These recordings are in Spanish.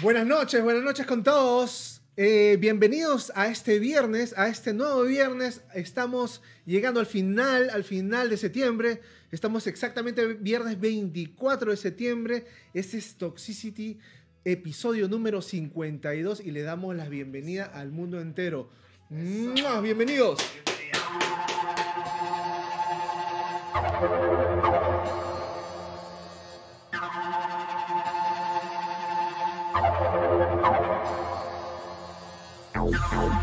Buenas noches, buenas noches con todos. Eh, bienvenidos a este viernes, a este nuevo viernes. Estamos llegando al final, al final de septiembre. Estamos exactamente viernes 24 de septiembre. Este es Toxicity, episodio número 52 y le damos la bienvenida al mundo entero. ¡Mua! Bienvenidos.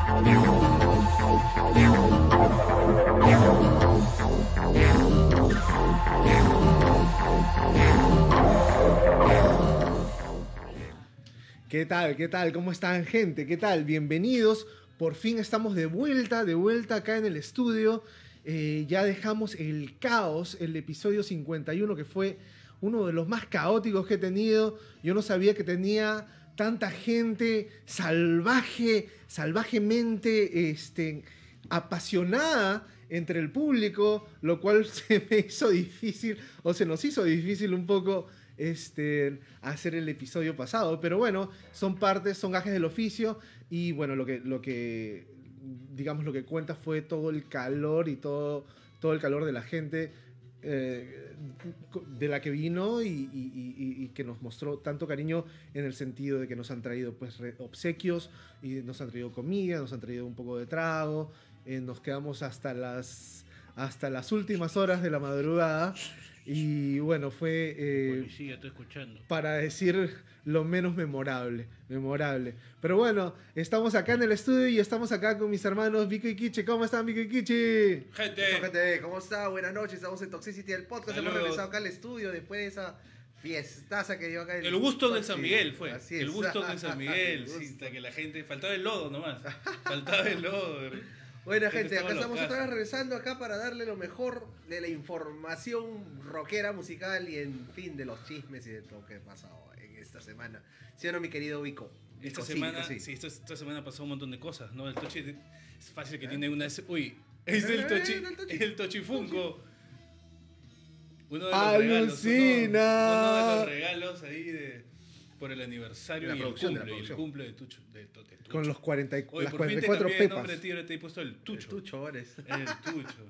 ¿Qué tal? ¿Qué tal? ¿Cómo están, gente? ¿Qué tal? Bienvenidos. Por fin estamos de vuelta, de vuelta acá en el estudio. Eh, ya dejamos el caos, el episodio 51, que fue uno de los más caóticos que he tenido. Yo no sabía que tenía tanta gente salvaje, salvajemente este, apasionada entre el público, lo cual se me hizo difícil, o se nos hizo difícil un poco este, hacer el episodio pasado. Pero bueno, son partes, son gajes del oficio y bueno, lo que, lo que digamos, lo que cuenta fue todo el calor y todo, todo el calor de la gente eh, de la que vino y, que nos mostró tanto cariño en el sentido de que nos han traído pues obsequios y nos han traído comida, nos han traído un poco de trago, eh, nos quedamos hasta las hasta las últimas horas de la madrugada y bueno fue eh, Policía, estoy escuchando. para decir lo menos memorable, memorable. Pero bueno, estamos acá en el estudio y estamos acá con mis hermanos Vico y Kichi. ¿Cómo están Vico y Kichi? Gente, gente, ¿cómo está? Buenas noches, estamos en Toxicity el podcast. Hemos regresado acá al estudio después de esa fiestaza que dio acá el gusto de San Miguel fue. Así El gusto de San Miguel. El sí, hasta que la gente. Faltaba el lodo nomás. Faltaba el lodo. Bueno, Gente, acá estamos otra vez regresando acá para darle lo mejor de la información rockera, musical y en fin de los chismes y de todo lo que ha pasado en esta semana. ¿Sí o no, mi querido Vico? Esta Vico, sí, semana, Vico, sí, esta, esta semana pasó un montón de cosas, ¿no? El Tochi es fácil que tiene una. Uy, es el Eh, Tochi. el Tochi. El Tochifunco. Uno de los regalos. Uno, uno de los regalos ahí de. Por el aniversario la y el producción, de la cumple, y el producción. cumple de Tucho. De, de Tucho. Con los 40, y- Oye, las por fin te 44 cambié el nombre pepas. de ti, ahora te he puesto el Tucho. El Tucho, eres. El Tucho.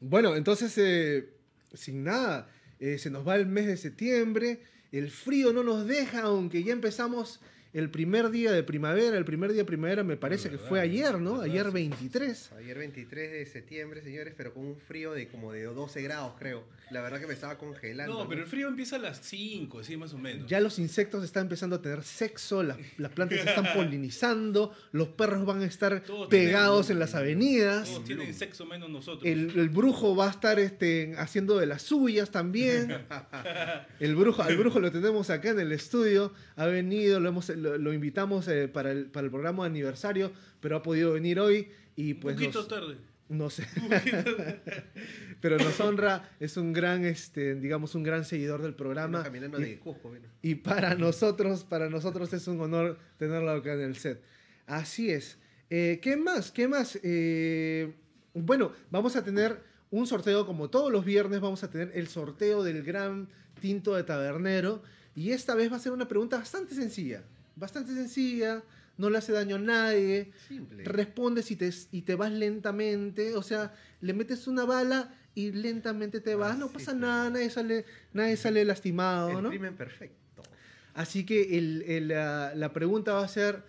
Bueno, entonces, eh, sin nada, eh, se nos va el mes de septiembre, el frío no nos deja, aunque ya empezamos el primer día de primavera, el primer día de primavera me parece que fue ayer, ¿no? Ayer 23. Ayer 23 de septiembre, señores, pero con un frío de como de 12 grados, creo. La verdad que me estaba congelando. No, pero el frío empieza a las 5, sí, más o menos. Ya los insectos están empezando a tener sexo, las, las plantas se están polinizando, los perros van a estar Todos pegados tienen- en las avenidas. Todos tienen sexo menos nosotros. El, el brujo va a estar este, haciendo de las suyas también. El brujo, al brujo lo tenemos acá en el estudio. Ha venido, lo, hemos, lo, lo invitamos eh, para, el, para el programa de aniversario, pero ha podido venir hoy y un pues poquito nos, tarde. no sé. pero nos honra, es un gran, este, digamos, un gran seguidor del programa. caminando Y- de Cusco, y para nosotros, para nosotros es un honor tenerlo acá en el set. Así es. Eh, ¿Qué más? ¿Qué más? Eh, bueno, vamos a tener un sorteo como todos los viernes. Vamos a tener el sorteo del gran tinto de tabernero. Y esta vez va a ser una pregunta bastante sencilla. Bastante sencilla. No le hace daño a nadie. Simple. Respondes y te, y te vas lentamente. O sea, le metes una bala y lentamente te vas. No Así pasa nada. Nadie sale, nadie sale lastimado. el ¿no? crimen perfecto. Así que el- el, la, la pregunta va a ser,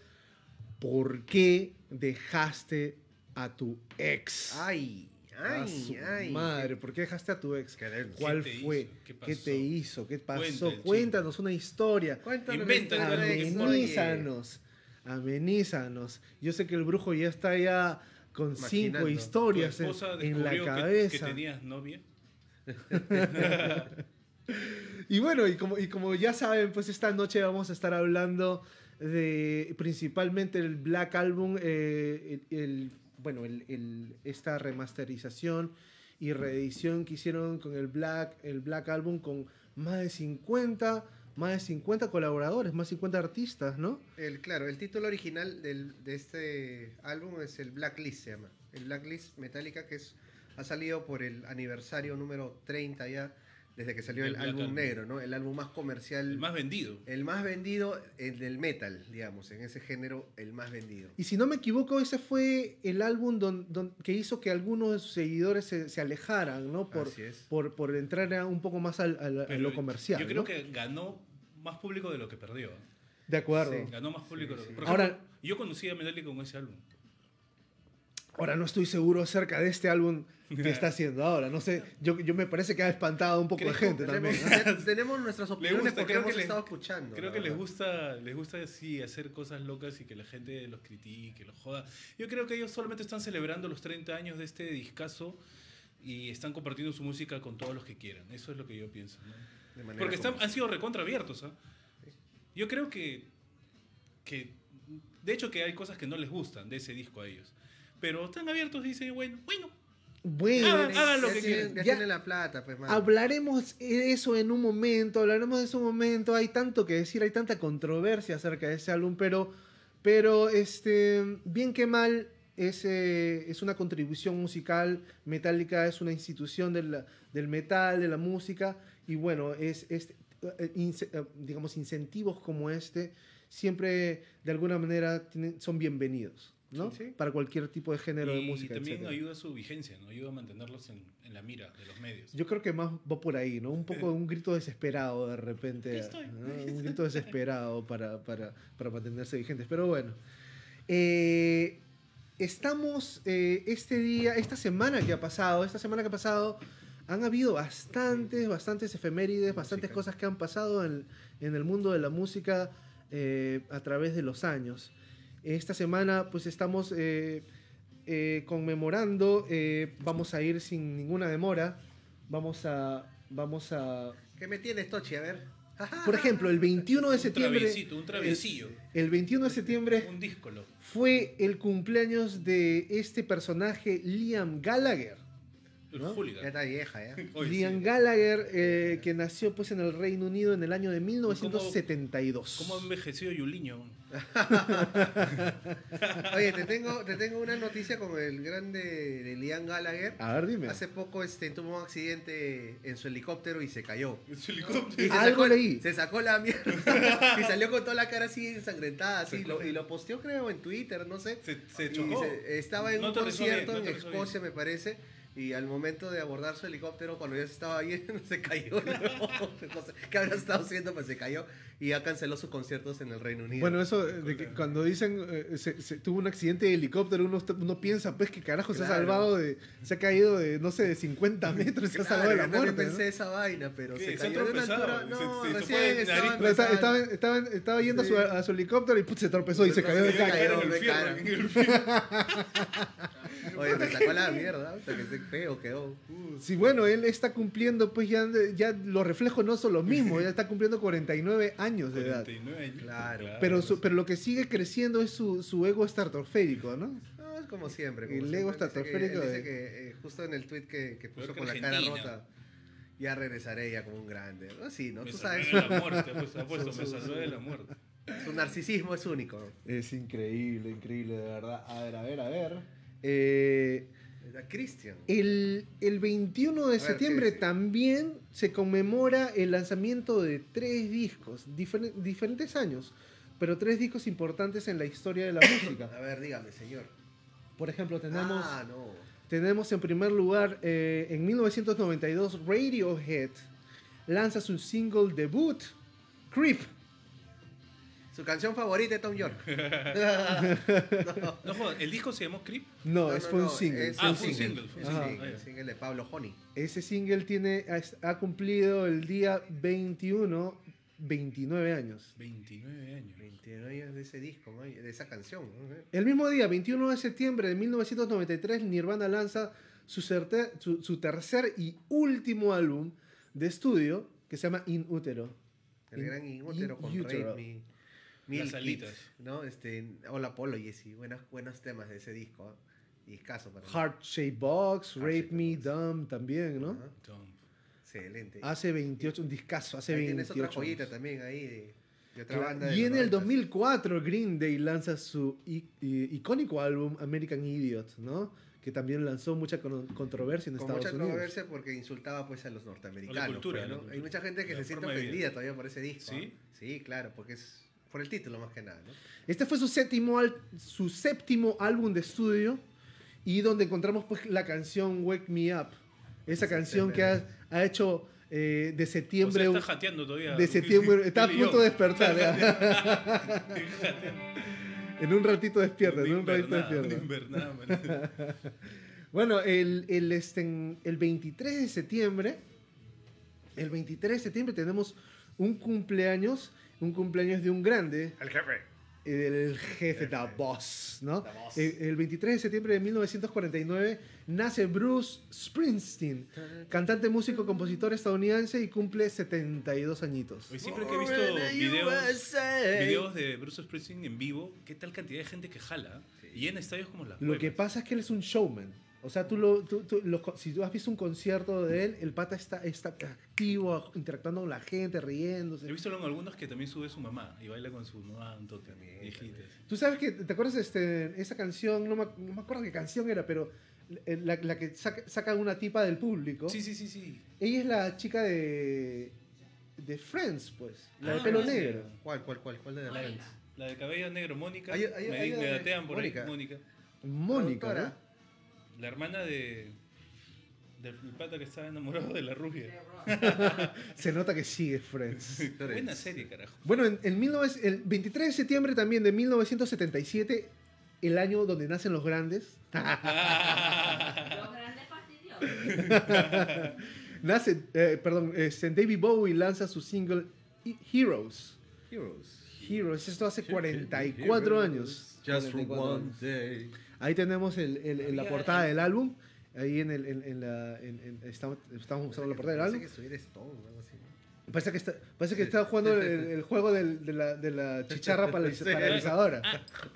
¿por qué dejaste a tu ex? Ay, A ay, su ay. madre, ¿por qué dejaste a tu ex? ¿Cuál ¿Qué te fue? hizo? ¿Qué te hizo? ¿Qué pasó? Cuenta. Cuéntanos una historia. Cuéntanos Amenízanos. Amenízanos. Yo sé que el brujo ya está ya con cinco Maquinando. ¿Tu historias en, esposa en la que- cabeza. Que, tenías novia? Y bueno, y como, y como ya saben, pues esta noche vamos a estar hablando de principalmente el Black Album, eh, el, el- bueno, el, esta remasterización y reedición que hicieron con el Black, el Black Album con más de 50, más de 50 colaboradores, más de 50 artistas, ¿no? El, claro, el título original del- de este álbum es el Blacklist, se llama. El Blacklist Metallica, que es, ha salido por el aniversario número 30 ya desde que salió El el, álbum negro, ¿no? El álbum más comercial, El más vendido. el más vendido, el del metal, digamos, en ese género, el más vendido. Y si no me equivoco, ese fue el álbum don- don- que hizo que algunos de sus seguidores se, se alejaran, ¿no? Por, Así es. por, por entrar a un poco más al, al- a lo comercial. Yo creo ¿no? que ganó más público de lo que perdió. De acuerdo. Sí. Ganó más público. Sí, de lo- sí. Por Ahora- ejemplo, yo conocí a Metallica con ese álbum. Ahora no estoy seguro acerca de este álbum que está haciendo ahora. No sé, yo, yo me parece que ha espantado un poco de gente también. Tenemos, te- tenemos nuestras opiniones gusta, porque hemos estado escuchando. Creo que les gusta, les gusta sí, hacer cosas locas y que la gente los critique, los joda. Yo creo que ellos solamente están celebrando los 30 años de este discazo y están compartiendo su música con todos los que quieran. Eso es lo que yo pienso. ¿no? De manera Porque están, han sido recontra abiertos. ¿ah? Yo creo que, que, de hecho, que hay cosas que no les gustan de ese disco a ellos. Pero están abiertos y dicen, bueno, bueno, Bueno, Hagan- hagan lo ya que tienen, quieran. Ya, Ya- tienen la plata, pues, mano. hablaremos de eso en un momento, hablaremos de eso en un momento. Hay tanto que decir, hay tanta controversia acerca de ese álbum, pero, pero este, bien que mal, es, eh, es una contribución musical. Metallica es una institución del, del metal, de la música, y bueno, es, es eh, ince- eh, digamos, incentivos como este siempre de alguna manera tienen- son bienvenidos. ¿No? Sí, sí. Para cualquier tipo de género de y música. también etcétera. ayuda a su vigencia, ¿no? ayuda a mantenerlos en, en la mira de los medios. Yo creo que más va por ahí, ¿no? Un poco un grito desesperado de repente. Estoy. ¿no? Un grito desesperado para, para, para mantenerse vigentes. Pero bueno. Eh, estamos eh, este día, esta semana que ha pasado, esta semana que ha pasado, han habido bastantes, bastantes efemérides, bastantes cosas que han pasado en, en el mundo de la música eh, a través de los años. Esta semana pues estamos eh, eh, conmemorando, eh, vamos a ir sin ninguna demora, vamos a... Vamos a ¿Qué me tienes, Tochi? A ver. por ejemplo, el 21 de Un septiembre... traviesito, un traviesillo. El 21 de septiembre Un díscolo. fue el cumpleaños de este personaje Liam Gallagher. ¿No? Ya está vieja, ¿ya? Oye, Liam sí. Gallagher, eh, que nació pues en el Reino Unido en el año de 1972. ¿Cómo ha envejecido Yuliño? Oye, te tengo, te tengo una noticia con el grande de Liam Gallagher. A ver, dime. Hace poco este, tuvo un accidente en su helicóptero y se cayó. En su Y helicóptero. se Algo sacó, leí. Se sacó la mierda. y salió con toda la cara así ensangrentada. Así, lo- y lo posteó, creo, en Twitter, no sé. Se, se chocó. se- estaba en No un concierto bien, no en Escocia, me parece. Y al momento de abordar su helicóptero, cuando ya se estaba yendo, se cayó. No sé ¿Qué habrá estado haciendo? Pues se cayó. Y ya canceló sus conciertos en el Reino Unido. Bueno, eso de que cuando dicen eh, se, se tuvo un accidente de helicóptero, uno, uno piensa, pues que carajo se ha salvado de. Se ha caído de, no sé, de 50 metros, se ha salvado de yo la muerte. pensé ¿no? esa vaina, pero ¿Qué? se ¿Se han cayó de una altura. No, se- se recién estaba estaba, estaba, estaba yendo a, su, a su helicóptero y put, se tropezó y se cayó de cara. Oye, me sacó la mierda, hasta que se feo quedó. Sí, bueno, él está cumpliendo, pues ya, ya los reflejos no son los mismos, ya está cumpliendo 49 años de edad. 49 años. Claro. Pero, su- pero lo que sigue creciendo es su, su ego estratosférico, ¿no? No, es como siempre. Como El siempre. ego Dice que- estratosférico Dice de- que eh, justo en el tweet que, que puso que con la cara rota, ya regresaré ya como un grande. Así, ¿no? Me Tú salvé sabes, de la muerte, pues, ha puesto, Su- me salvé de la muerte. su narcisismo es único. Es increíble, increíble, de verdad. A ver, a ver, a ver. Eh, Era Christian. el, el 21 de ver, septiembre también se conmemora el lanzamiento de tres discos, difer- diferentes años, pero tres discos importantes en la historia de la música. A ver, dígame, señor. Por ejemplo, tenemos... Ah, no. Tenemos en primer lugar, eh, en 1992, Radiohead lanza su single debut, Creep. Su canción favorita de Tom York. No jodas, ¿el disco se llamó Creep? No, No, es no, fue un no, single. es Ah, un fue un single. single, fue un single. el single de Pablo Honey. Ese single tiene, ha, ha cumplido el día 21, 29 años. 29 años. 29 años de ese disco, ¿no? de esa canción. ¿no? El mismo día, 21 de septiembre de 1993, Nirvana lanza su, certe- su- su tercer y último álbum de estudio que se llama In Utero. El In- gran con In Utero. Rape Me. Milk Las. ¿no? Este, Hola Polo Jesse, buenos, buenos temas de ese disco. ¿eh? Y escaso para mí. Heart Shape Box, Heart Rape Me, Box. Dumb también, ¿no? Ajá, Tom. Excelente. Hace 28, un discazo, hace Ahí tienes 28 otra joyita también ahí de, de otra Claro, banda. de Y en el 90s. 2004 Green Day lanza su icónico álbum American Idiot, ¿no? que también lanzó mucha con- controversia en Con Estados mucha Unidos. controversia porque insultaba pues a los norteamericanos. La cultura, pues, la ¿no? cultura. Hay mucha gente que La se siente ofendida todavía por ese disco. ¿Sí? ¿ah? Sí, claro, porque es por el título más que nada, ¿no? Este fue su séptimo, al- su séptimo álbum de estudio y donde encontramos pues la canción Wake Me Up. Esa canción que ha, ha hecho eh, de O sea, septiembre... está jateando todavía. de septiembre... Está a punto de despertar. en un ratito despierta, en un ratito despierta. Bueno, el, el, este, el 23 de septiembre, el 23 de septiembre tenemos un cumpleaños, un cumpleaños de un grande, El jefe. el jefe, The Boss, ¿no? The Boss. El, el 23 de septiembre de 1949 nace Bruce Springsteen, cantante, músico, compositor estadounidense y cumple 72 añitos. Oye, siempre que he visto videos, videos de Bruce Springsteen en vivo, qué tal cantidad de gente que jala y en estadios como las Lo que pasa es que él es un showman. O sea, tú lo, tú- tú- lo- si tú has visto un concierto de él, el pata está, está activo, interactuando con la gente, He riéndose. visto en algunos que también sube su mamá y baila con su mamá un toque, viejitas. Tú sabes que, ¿te acuerdas este, esa canción? No me, no me acuerdo qué canción era, pero eh, la, la que saca, saca una tipa del público. Sí, sí, sí, sí. Ella es la chica de, de Friends, pues. La de Ah, pelo sí. negro. ¿Cuál, cuál, cuál? ¿Cuál de La, Friends? la de cabello negro, Mónica. Me, datean por Mónica. ahí, Mónica. Mónica. ¿no? La hermana de. Del pata que estaba enamorado de la rubia. Se nota que sigue Friends. Buena serie, carajo. Bueno, en, en 19 el 23 de septiembre también de 1977, el año donde nacen los grandes, Los grandes fastidiosos. nace, eh, perdón, este, David Bowie lanza su single He- Heroes. Heroes. Heroes, esto hace 44 años. Just for 44 one años. day. Ahí tenemos el- el- el- la portada del álbum. Ahí en, el, en, en la. en- estamos, estamos mostrando la portada del Parece álbum. que estuviera Stone o algo así. Parece que está, parece que está jugando el, juego del- de, la, de la chicharra paralizadora.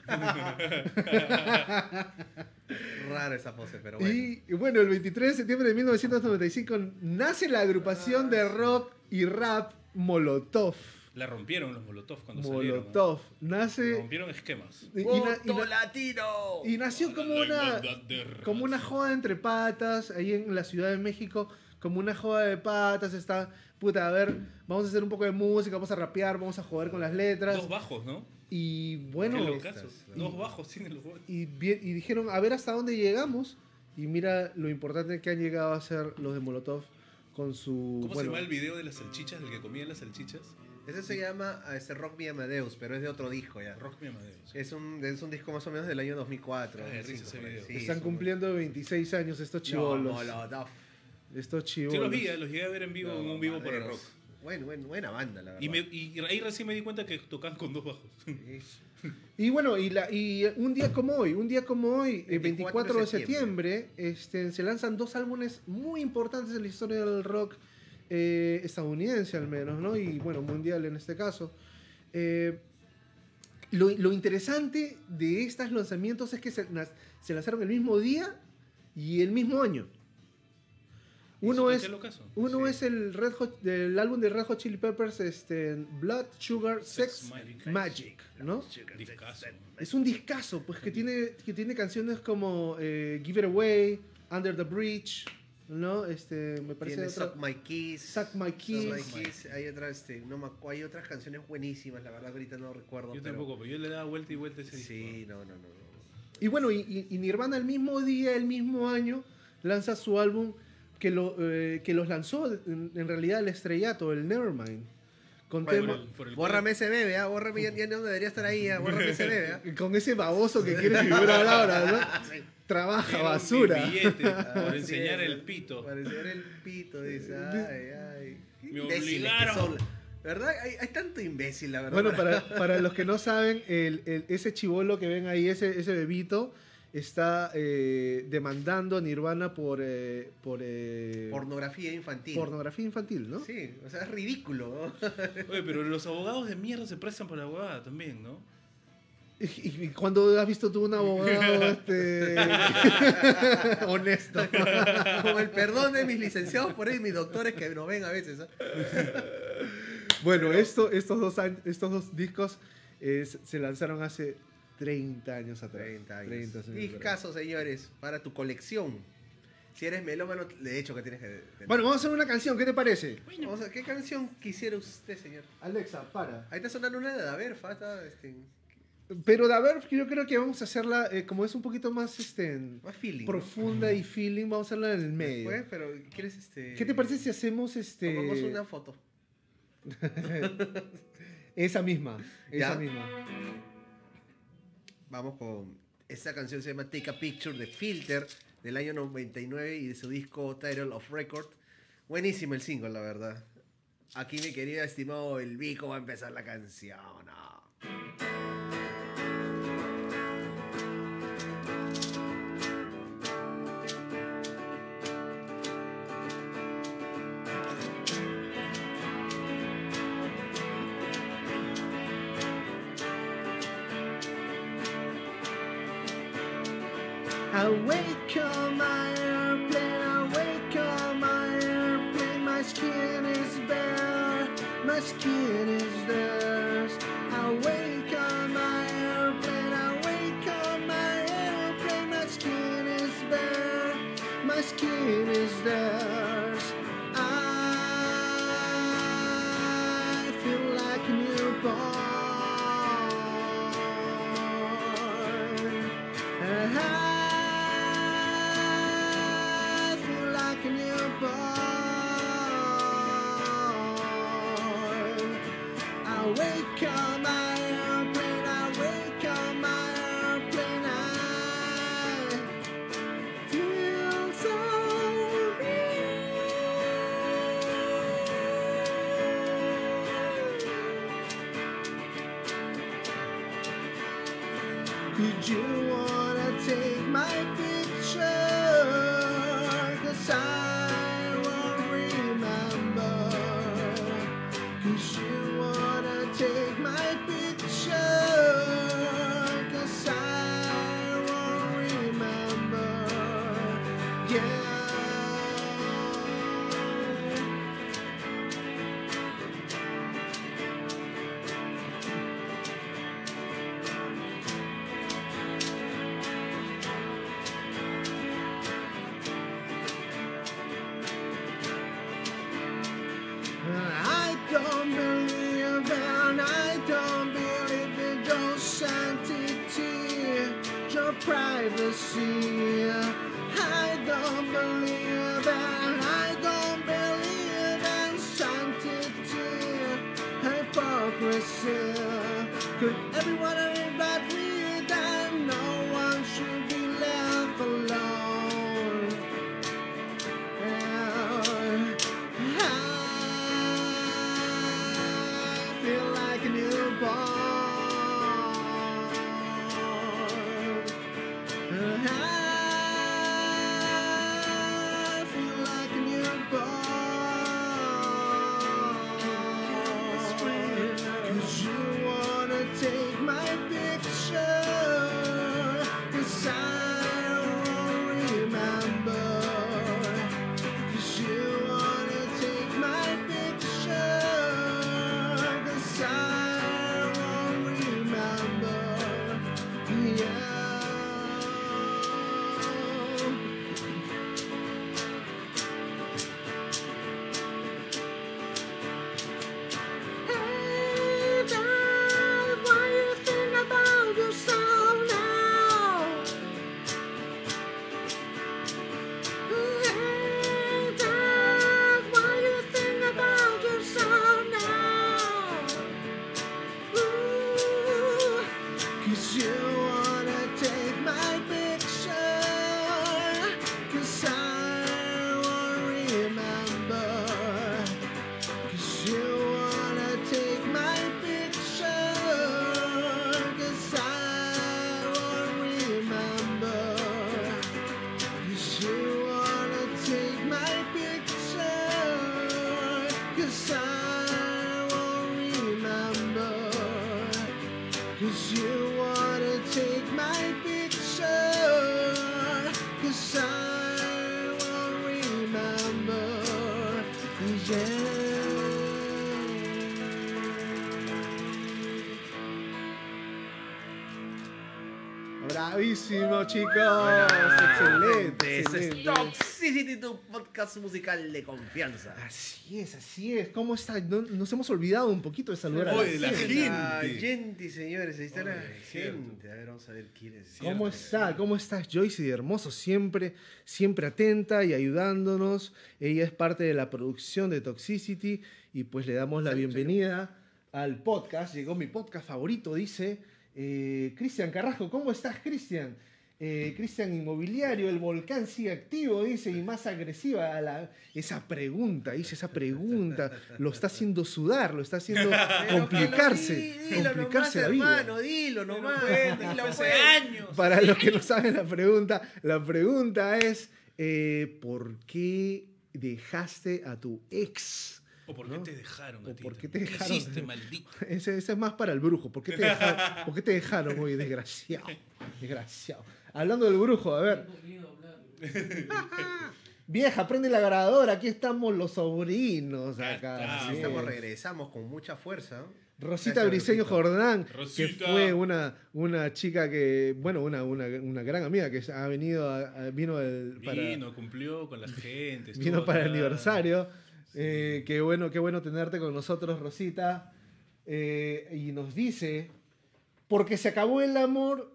Rara esa pose, pero bueno. Y y bueno, el 23 de septiembre de 1995 nace la agrupación de rock y rap Molotov. La rompieron los Molotov cuando salieron. Molotov. ¿no? Nace. Rompieron esquemas. y, y na- y ¡Voto na- latino! y nació como una, como una joda entre patas, ahí en la Ciudad de México, como una joda de patas, está, puta, a ver, vamos a hacer un poco de música, vamos a rapear, vamos a joder con las letras. Dos bajos, ¿no? Y bueno, locazo. y- Dos bajos tienen los huevos. y, y dijeron, a ver hasta dónde llegamos. Y mira lo importante que han llegado a ser los de Molotov con su... ¿Cómo bueno, se llama el video de las salchichas, del que comían las salchichas? Ese se llama este Rock Me Amadeus, pero es de otro disco ya. Rock Me Amadeus. Es un, es un disco más o menos del año 2004. Ah, de 2005, risa ese video. Sí, Están es un- cumpliendo 26 años estos chivolos. No, estos Sí, chivolos. los vi, eh, los llegué a ver en vivo, en un vivo por el rock. Amadeus. Buen, buen, buena banda, la verdad. Y, me- y ahí recién me di cuenta que tocaban con dos bajos. Sí. Y bueno, y, la, y un día como hoy, un día como hoy, el 24 24 de de septiembre, este, se lanzan dos álbumes muy importantes en la historia del rock eh, estadounidense al menos, ¿no? Y bueno, mundial en este caso. Eh, lo, lo interesante de estos lanzamientos es que se, lanzaron el mismo día y el mismo año. Uno ¿Y es, uno Sí. es el Red Hot, el álbum de Red Hot Chili Peppers, este, Blood, Sugar, Sex, Sex Magic. Magic, ¿no? Es un discazo, pues que tiene, que tiene canciones como eh, Give It Away, Under the Bridge, ¿no? Este, me parece Tiene otra- Suck My Kiss. Suck My Suck Kiss. My Kiss. Hay, otra, este, no me hay otras canciones buenísimas, la verdad que ahorita no recuerdo. Yo pero- tampoco, pero yo le daba vuelta y vuelta ese disco. Sí, no, no, no. no. Y bueno, y, y- y Nirvana el mismo día, el mismo año, lanza su álbum que, lo, eh, que los lanzó en, en realidad el estrellato, el Nevermind. Con, Por tema- el- por el- Bórrame ese bebé, ¿ah? Bórrame, ya, ya no debería estar ahí, ¿ah? Bórrame ese bebé, ¿ah? con ese baboso que quiere figurar ahora, ¿no? Trabaja Quiero basura. mi billete por Así enseñar el pito. Para enseñar el pito, dice. Ay, ay. Me obligaron. ¿Verdad? Hay, hay tanto imbécil, la verdad. Bueno, para, para los que no saben, el- el- ese chivolo que ven ahí, ese, ese bebito, está eh, demandando a Nirvana por, eh, por eh, Pornografía infantil. pornografía infantil, ¿no? Sí, o sea, es ridículo. ¿no? Oye, pero los abogados de mierda se prestan para la huevada también, ¿no? Y, y- cuando has visto tú un abogado este, honesto? Como el perdón de mis licenciados por ahí, mis doctores que no ven a veces. Bueno, esto, estos, dos, estos dos discos se lanzaron hace 30 años atrás. 30 años. 30 años atrás. Discaso, señores, para tu colección. Si eres melómano, de hecho que tienes que... tener. Bueno, vamos a hacer una canción, ¿qué te parece? Vamos a- ¿qué canción quisiera usted, señor? Alexa, para. Ahí está sonando una de Daver, falta este, Pero de yo creo que vamos a hacerla, eh, como es un poquito más este, más feeling. ¿no? profunda y feeling, vamos a hacerla en el medio. Después, pero ¿quieres este...? ¿Qué te parece si hacemos este Tomamos una foto. esa misma? Esa misma. Vamos con esta canción se llama Take a Picture de Filter del año 99 y de su disco Title of Record. Buenísimo el single, la verdad. Aquí mi querido estimado El Vico va a empezar la canción. ah. Chicos. Buenas, excelente, Ese es. Toxicity, tu podcast musical de confianza. Así es, así es. ¿Cómo está? No- nos hemos olvidado un poquito de saludar a Oye, la gente. Ah, gente, señores, ahí está la Oye, gente. A ver, vamos a ver quién es. ¿Cómo Cierto. está? ¿Cómo estás, Joyce? De hermoso, siempre, siempre atenta y ayudándonos. Ella es parte de la producción de Toxicity y pues le damos la bienvenida al podcast. Llegó mi podcast favorito, dice eh, Cristian Carrasco. ¿Cómo estás, Cristian? Eh, Cristian Inmobiliario, el volcán sigue activo, dice, y más agresiva a la, esa pregunta, dice, esa pregunta, lo está haciendo sudar, lo está haciendo complicarse, Dilo complicarse la vida. hermano, dilo nomás. Dilo, hace años. Para los que no saben la pregunta, la pregunta es, eh, ¿por qué dejaste a tu ex? ¿O por qué ¿no? te dejaron ¿O a ti? por qué te dejaron? hiciste, maldito? Ese, ese es más para el brujo. ¿Por qué te dejaron, ¿por qué te dejaron hoy, desgraciado? Desgraciado. Hablando del brujo, a ver. Vieja, prende la grabadora. Aquí estamos los sobrinos acá. Así estamos, regresamos con mucha fuerza. Rosita Gracias, Briseño Rosita. Jordán, que Rosita. fue una, una chica que, bueno, una, una, una gran amiga que ha venido, a- a- vino al- para, Vino, cumplió con la gente. vino para el aniversario. Eh, qué bueno, qué bueno tenerte con nosotros, Rosita. Eh, y nos dice, porque se acabó el amor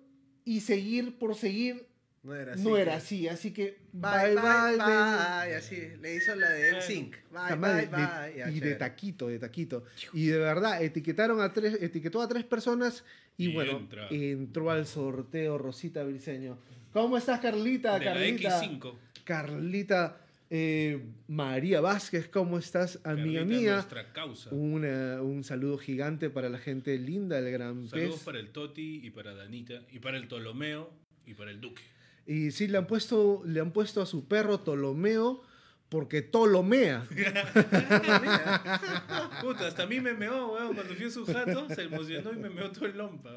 y seguir por seguir No era así. no que- era así. Así que Bye, bye, bye. Así, le hizo la de NSYNC. Bye, bye, de- bye. de- Ya, y de taquito, de taquito. Y de verdad, etiquetaron a tres, etiquetó a tres personas y, Y bueno, entra. entró al sorteo Rosita Briseño. ¿Cómo estás, Carlita? De la Carlita. X5. Carlita eh, María Vázquez, ¿cómo estás, amiga Carlita, mía? Nuestra causa. Una- un saludo gigante para la gente linda del Gran Saludos para el Toti y para Danita y para el Ptolomeo y para el Duque. Y sí, le han, puesto, le han puesto a su perro Ptolomeo porque Ptolomea. Puta, hasta a mí me meó, weón. Cuando fui a su jato, se emocionó y me meó todo el lompa.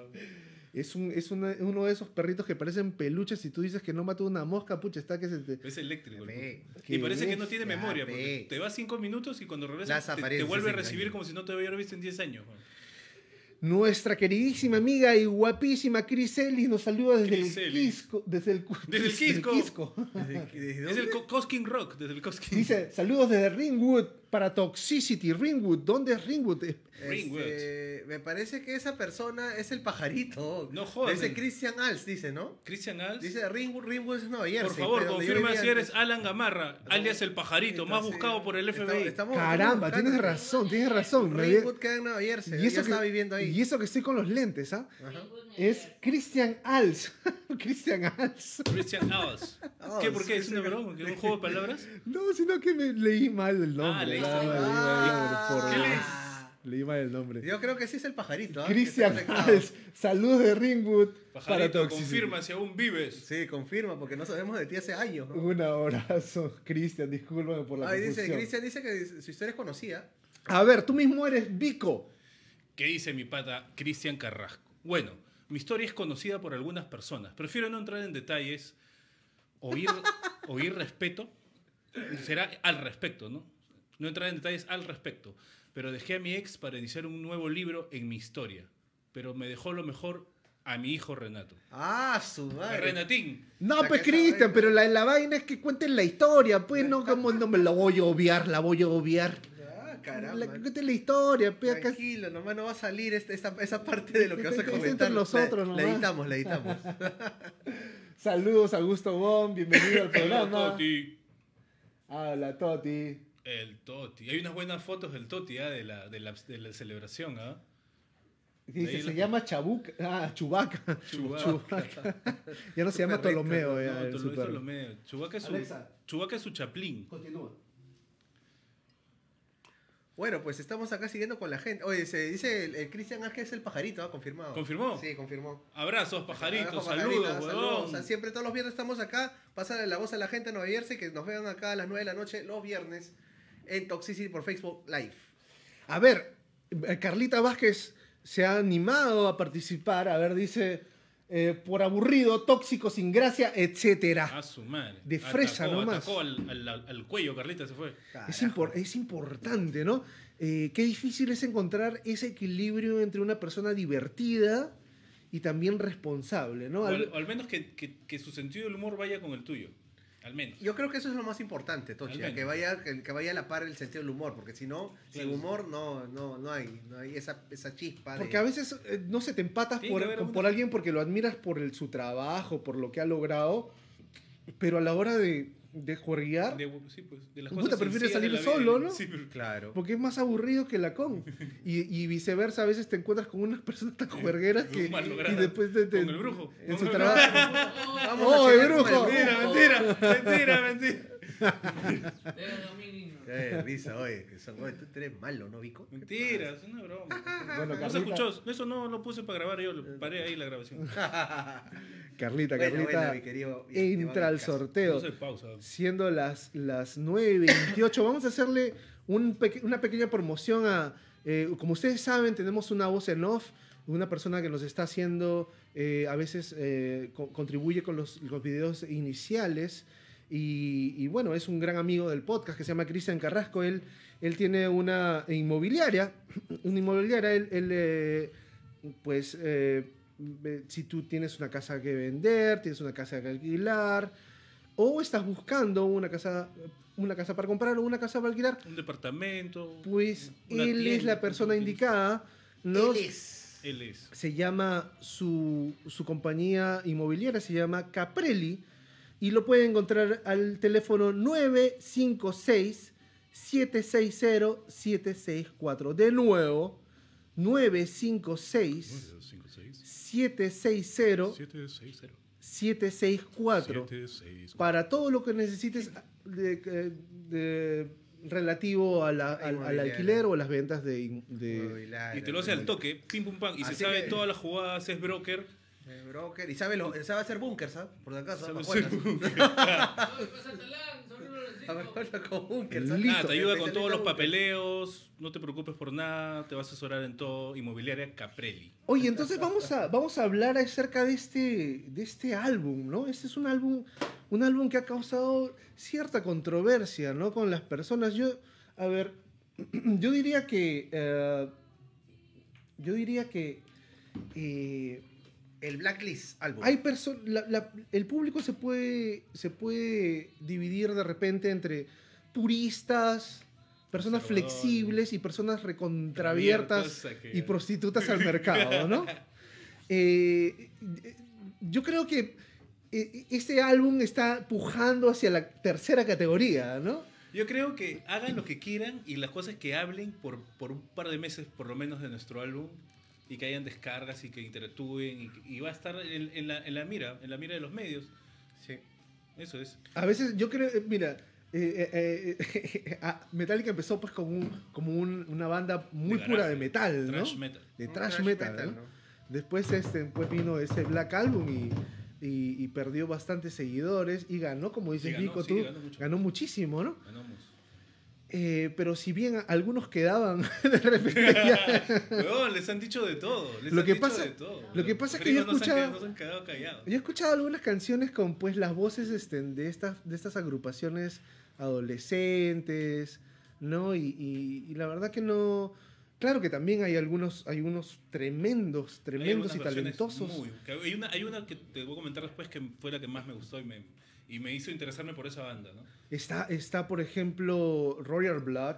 Es, un, es una- uno de esos perritos que parecen peluches y tú dices que no mató una mosca, pucha, está que se te... Es eléctrico. el Y parece que no tiene memoria, porque te vas cinco minutos y cuando regresas te, vuelve a recibir como si no te hubiera visto en 10 años. Nuestra queridísima amiga y guapísima Chris Ellis nos saluda desde Chris el. Quisco. Desde el, cu- Desde el Quisco. Quisco. ¿Desde- desde el Co- Cosking Rock, desde el Cosking. Dice, saludos desde Ringwood para Toxicity. Ringwood, ¿dónde es Ringwood? Eh, Ringwood. Este, me parece que esa persona es el pajarito. No jodas. Dice Christian Als, dice, ¿no? Christian Als. Dice Ringwood, Ringwood es Nueva Jersey. por favor, confirma si eres. Alan Gamarra, alias el pajarito, más buscado por el FBI. estamos- Caramba, tienes razón, tienes razón. Ringwood queda en Nueva Jersey. y, eso que, estaba viviendo ahí. y eso que estoy con los lentes, ¿ah? Ajá. Es Christian Als. Christian Als. Christian Als. ¿Qué? ¿Por qué? ¿Es una broma? ¿Que ¿Es un juego de palabras? No, sino que me leí mal el nombre. Ah, leí mal el nombre. Leí mal el nombre. Yo creo que sí es el pajarito. ¿ah? Christian. Als. Saludos de Ringwood para Pajarito, Toxicity. confirma si aún vives. Sí, confirma, porque no sabemos de ti hace años. ¿no? Un abrazo, Cristian. Discúlpame por la Ahí dice. Cristian dice que su historia es conocida. A ver, tú mismo eres Vico. ¿Qué dice mi pata Cristian Carrasco? Bueno, mi historia es conocida por algunas personas. Prefiero no entrar en detalles. Oír, oír respeto. Será al respecto, ¿no? No entrar en detalles al respecto. Pero dejé a mi ex para iniciar un nuevo libro en mi historia. Pero me dejó lo mejor a mi hijo Renato. Ah, su madre. Renatín. No, pues Cristian, pero la, la vaina es que cuenten la historia, pues no, como no me la voy a obviar, la voy a obviar. Ah, La, caramba. cuenten la historia, acá. Tranquilo, nomás no va a salir este- esta, esa parte de lo que vas a comentar. nosotros la, nomás. la editamos, la editamos. Saludos a Gusto Bon, bienvenido al programa. Toti. Hola, Toti. El Toti. Hay unas buenas fotos del Toti ¿ah? de, la, de, la, de la celebración. ¿ah? Dice, se la- llama Chabuca. Ah, Chubaca. Chubaca. ya no se llama. Tolomeo, ya, No. Tolomeo. Chubaca es su, Alexa. Chubaca es su chaplín. Continúa. Bueno, pues estamos acá siguiendo con la gente. Oye, se dice el, el Cristian Ángel es el pajarito, ¿ah? confirmado. ¿Confirmó? Sí, confirmó. Abrazos, pajaritos, saludos, pajarita, huevón. O sea, siempre todos los viernes estamos acá. Pásale la voz a la gente de Nueva Jersey que nos vean acá a las 9 de la noche los viernes en Toxicity por Facebook Live. A ver, eh, Carlita Vázquez se ha animado a participar. A ver, dice, eh, por aburrido, tóxico, sin gracia, etcétera. A su madre. De fresa atacó, nomás. Atacó al, al- al cuello, Carlita se fue. Es, impor- es importante, ¿no? Eh, qué difícil es encontrar ese equilibrio entre una persona divertida y también responsable, ¿no? O Al- al, o al menos que, que- que su sentido del humor vaya con el tuyo. Al menos. Yo creo que eso es lo más importante, Tochi, Al a menos. que vaya, que, que vaya a la par el sentido del humor, porque si no, sin humor no, no, no hay, no hay esa, esa chispa. de- Porque a veces, eh, no sé, te empatas por, por alguien porque lo admiras por el, su trabajo, por lo que ha logrado, pero a la hora de, de juerguear, De, sí, pues, de las Puta, cosas prefieres sencillas de salir vida. solo, ¿no? Sí, pero- Claro. porque es más aburrido que la con. Y, y viceversa, a veces te encuentras con unas personas tan juergueras que... Y logrado. después te, te- Con el brujo. En Con su trabajo. Vamos ¡Oh, a el brujo! Mentira, mentira, mentira, mentira. Qué risa, oye, que son, oye, tú eres malo, ¿no, Vico? ¿Qué Mentira, es una broma. Bueno, No se escuchó, eso no lo puse para grabar yo, lo paré ahí la grabación. Carlita, Bueno, Carlita bueno, mi querido- entra al sorteo. Pausa. Siendo las, las 9.28, vamos a hacerle un peque- una pequeña promoción a... eh, como ustedes saben, tenemos una voz en off, una persona que nos está haciendo, eh, a veces eh, co- contribuye con los, los videos iniciales. Y, y bueno, es un gran amigo del podcast que se llama Cristian Carrasco. Él, él tiene una inmobiliaria. Una inmobiliaria, él, él, eh, pues, eh, ve- si tú tienes una casa que vender, tienes una casa que alquilar, o estás buscando una casa, una casa para comprar o una casa para alquilar, Un departamento. pues él es la persona un- indicada. ¿no? Él es. Él es. se llama su, su compañía inmobiliaria, se llama Caprelli, y lo pueden encontrar al teléfono 956-760-764. De nuevo, 956 760 760 764 para todo lo que necesites de- de- relativo a la- al, al alquiler o las ventas de, de- Y te lo hace al toque, pim pum pam. Y se Así sabe que- todas las jugadas, es broker. Eh, broker. Y sabe, lo, sabe hacer bunkers, ¿sabes? Por si acaso. Sabe hacer. Ah, te ayuda con todos los papeleos, no te preocupes por nada, te va a asesorar en todo. Inmobiliaria Caprelli. Oye, entonces vamos a, vamos a hablar acerca de este, de este álbum, ¿no? Este es un álbum, un álbum que ha causado cierta controversia, ¿no? Con las personas. Yo, a ver, yo diría que, eh, yo diría que eh, El Blacklist álbum. hay personas, el público se puede, se puede dividir de repente entre puristas, personas flexibles y personas recontraabiertas y prostitutas al mercado, ¿no? Eh, yo creo que eh, este álbum está pujando hacia la tercera categoría, ¿no? Yo creo que hagan lo que quieran y las cosas que hablen por, por un par de meses, por lo menos, de nuestro álbum y que hayan descargas y que interactúen y, y va a estar en, en la, en la mira, en la mira de los medios. Sí. Eso es. A veces yo creo, eh, mira, eh, eh, eh, ah, Metallica empezó pues como, un, como un- una banda muy De pura de metal, ¿no? Thrash metal. De thrash metal, metal, ¿no? ¿no? Después este, pues vino ese Black Album y, y- y perdió bastantes seguidores y ganó, como dices Sí, ganó, Vico, sí, tú, ganó mucho. ganó muchísimo, ¿no? Ganamos. Eh, pero si bien algunos quedaban de repente ya- les han dicho de todo. Les Lo han que dicho pasa- de todo. lo que pasa es que yo he han escuchado- quedado- han. Yo he escuchado algunas canciones con pues las voces este, de, estas, de estas agrupaciones adolescentes, ¿no? Y, y- y la verdad que no... Claro que también hay algunos, hay unos tremendos, tremendos y talentosos. muy- hay, una, hay una que te voy a comentar después que fue la que más me gustó y me, y me hizo interesarme por esa banda, ¿no? Está, está, por ejemplo, Royal Blood,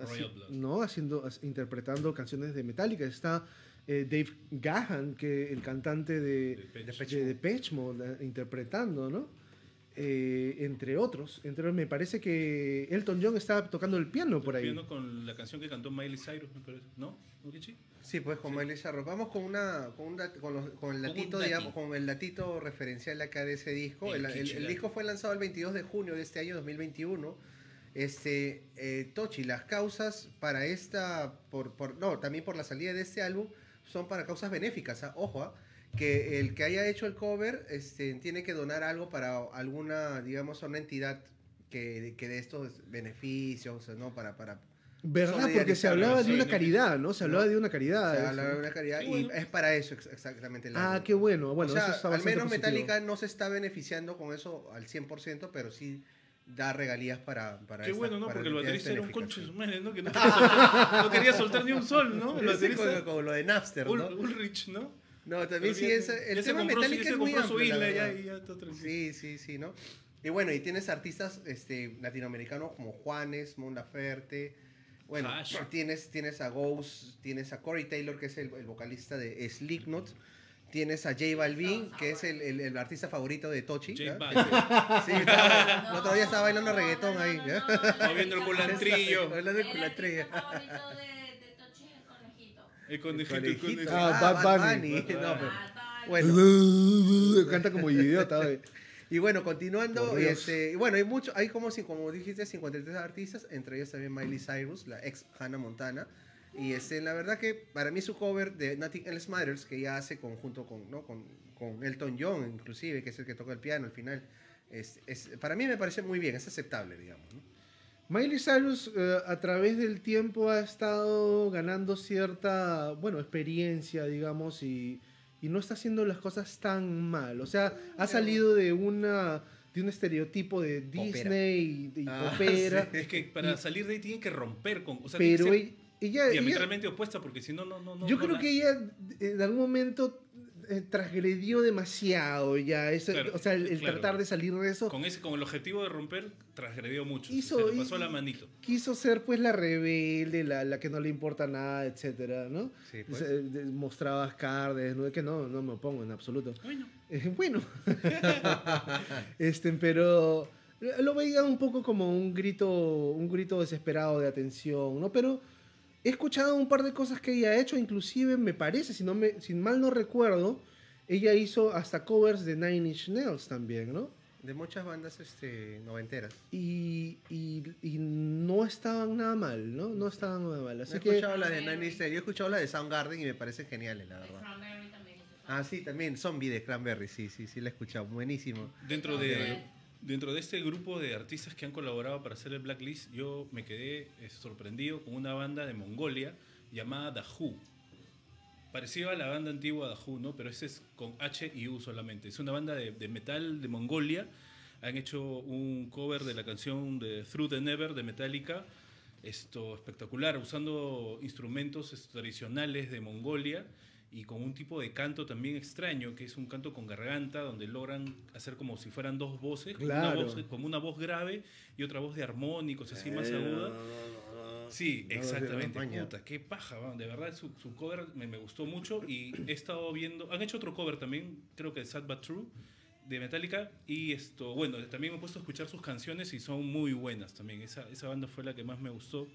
así- Royal Blood. ¿no? Haciendo, interpretando canciones de Metallica. Está eh, Dave Gahan, que el cantante de, Depeche de Depeche Mode, eh, interpretando, ¿no? Eh, entre otros. Entre, me parece que Elton John está tocando el piano por ahí. Piano con la canción que cantó Miley Cyrus, me parece. ¿No? Sí, pues con Miley Cyrus. Vamos con una con, un dat- con, los- con el dati. digamos, con el datito referencial acá de ese disco. El El, el- el disco fue lanzado el 22 de junio de este año 2021. Este, eh, Tochi, las causas para esta, por, por, no, también por la salida de este álbum, son para causas benéficas. ¿ah? Ojo, ¿ah? Que el que haya hecho el cover este, tiene que donar algo para alguna, digamos, una entidad que, que de estos beneficios, ¿no? Para, para, ¿Verdad? Porque se hablaba de sí, una caridad, ¿no? Se hablaba No. de una caridad. eso. hablar de una caridad y bueno. es para eso ex- exactamente el Ah, qué bueno. Bueno, o sea, eso está al menos positivo. Metallica no se está beneficiando con eso al 100%, pero sí da regalías para, para Qué esta- bueno, ¿no? para Porque el baterista era un concho de sí. su madre, ¿no? Que no quería soltar, no quería soltar ni un sol, ¿no? El Sí, baterista. como, como lo de Napster, Ul- ¿no? Ulrich, ¿no? No, también sí, es, el tema compró, Metallica ya es se muy compró su amplio, la isla, ya, verdad. y ya está tranquilo. Sí, sí, sí, ¿no? Y bueno, y tienes artistas este, latinoamericanos como Juanes, Mon Laferte. Bueno, tienes, tienes a Ghost, tienes a Corey Taylor, que es el, el vocalista de Slipknot. Tienes a J Balvin, que es el, el- el artista favorito de Tochi. J. Balvin. Sí, estaba- el otro día estaba bailando reggaetón ahí. Moviendo el culantrillo. El artista culatrillo. favorito de, de Tochi es el conejito. El conejito, el Conejito. Ah, Ah, Bad Bad Bunny. Bunny. Bad No, pero- Ah, bueno, Canta como idiota. güey. Y bueno, continuando, este, y bueno, hay mucho, hay como, como dijiste, 53 artistas, entre ellos también Miley Cyrus, la ex Hannah Montana. Y este, la verdad que para mí su cover de Nothing Else Matters, que ella hace conjunto con, ¿no? con, con Elton John, inclusive, que es el que toca el piano al final, es, es- para mí me parece muy bien, es aceptable, digamos. ¿no? Miley Cyrus eh, a través del tiempo ha estado ganando cierta, bueno, experiencia, digamos, y, y no está haciendo las cosas tan mal. O sea, ha salido de una de un estereotipo de Disney y, y Ah, popera, Es que para salir de ahí tiene que romper con. O sea, pero ella, ella- ella- diametralmente opuesta porque si no, no, no. yo no creo que ella eh, en algún momento eh, transgredió demasiado ya, eso- Claro, o sea, el, el claro. tratar de salir de eso. Con, ese, con el objetivo de romper, transgredió mucho. Hizo- se le pasó la manito. quiso ser pues la rebelde, la, la que no le importa nada, etcétera, ¿no? Sí, pues. Se- de- mostraba cardes, no es que no, no me opongo en absoluto. Bueno. Eh, bueno, este, pero lo veía un poco como un grito, un grito desesperado de atención, ¿no? Pero he escuchado un par de cosas que ella ha hecho, inclusive me parece, si no me, si mal no recuerdo, ella hizo hasta covers de Nine Inch Nails también, ¿no? De muchas bandas este, noventeras. Y, y, y no estaban nada mal, ¿no? No estaban nada mal. He Así que escuchado la de Nine Inch Nails, yo he escuchado la de Soundgarden y me parecen geniales, la verdad. Cranberry también es Ah, sí, también, Zombie de Cranberry, sí, sí, sí, la he escuchado, buenísimo. Dentro Ok. de, dentro de este grupo de artistas que han colaborado para hacer el Blacklist, yo me quedé eh, sorprendido con una banda de Mongolia llamada Who. Parecido a la banda antigua Who, ¿no? Pero ese es con H y U solamente. Es una banda de, metal de Mongolia. Han hecho un cover de la canción Through the Never de Metallica. Esto espectacular, usando instrumentos tradicionales de Mongolia y con un tipo de canto también extraño, que es un canto con garganta, donde logran hacer como si fueran dos voces, como, Claro. una, voz, como una voz grave y otra voz de armónicos, así más Eh, aguda. Sí, No, exactamente. de- Puta, qué paja, va. de verdad su, su cover me, me gustó mucho y he estado viendo, han hecho otro cover también, creo que Sad But True, de Metallica y esto, bueno, también me he puesto a escuchar sus canciones y son muy buenas también. Esa, esa banda fue la que más me gustó.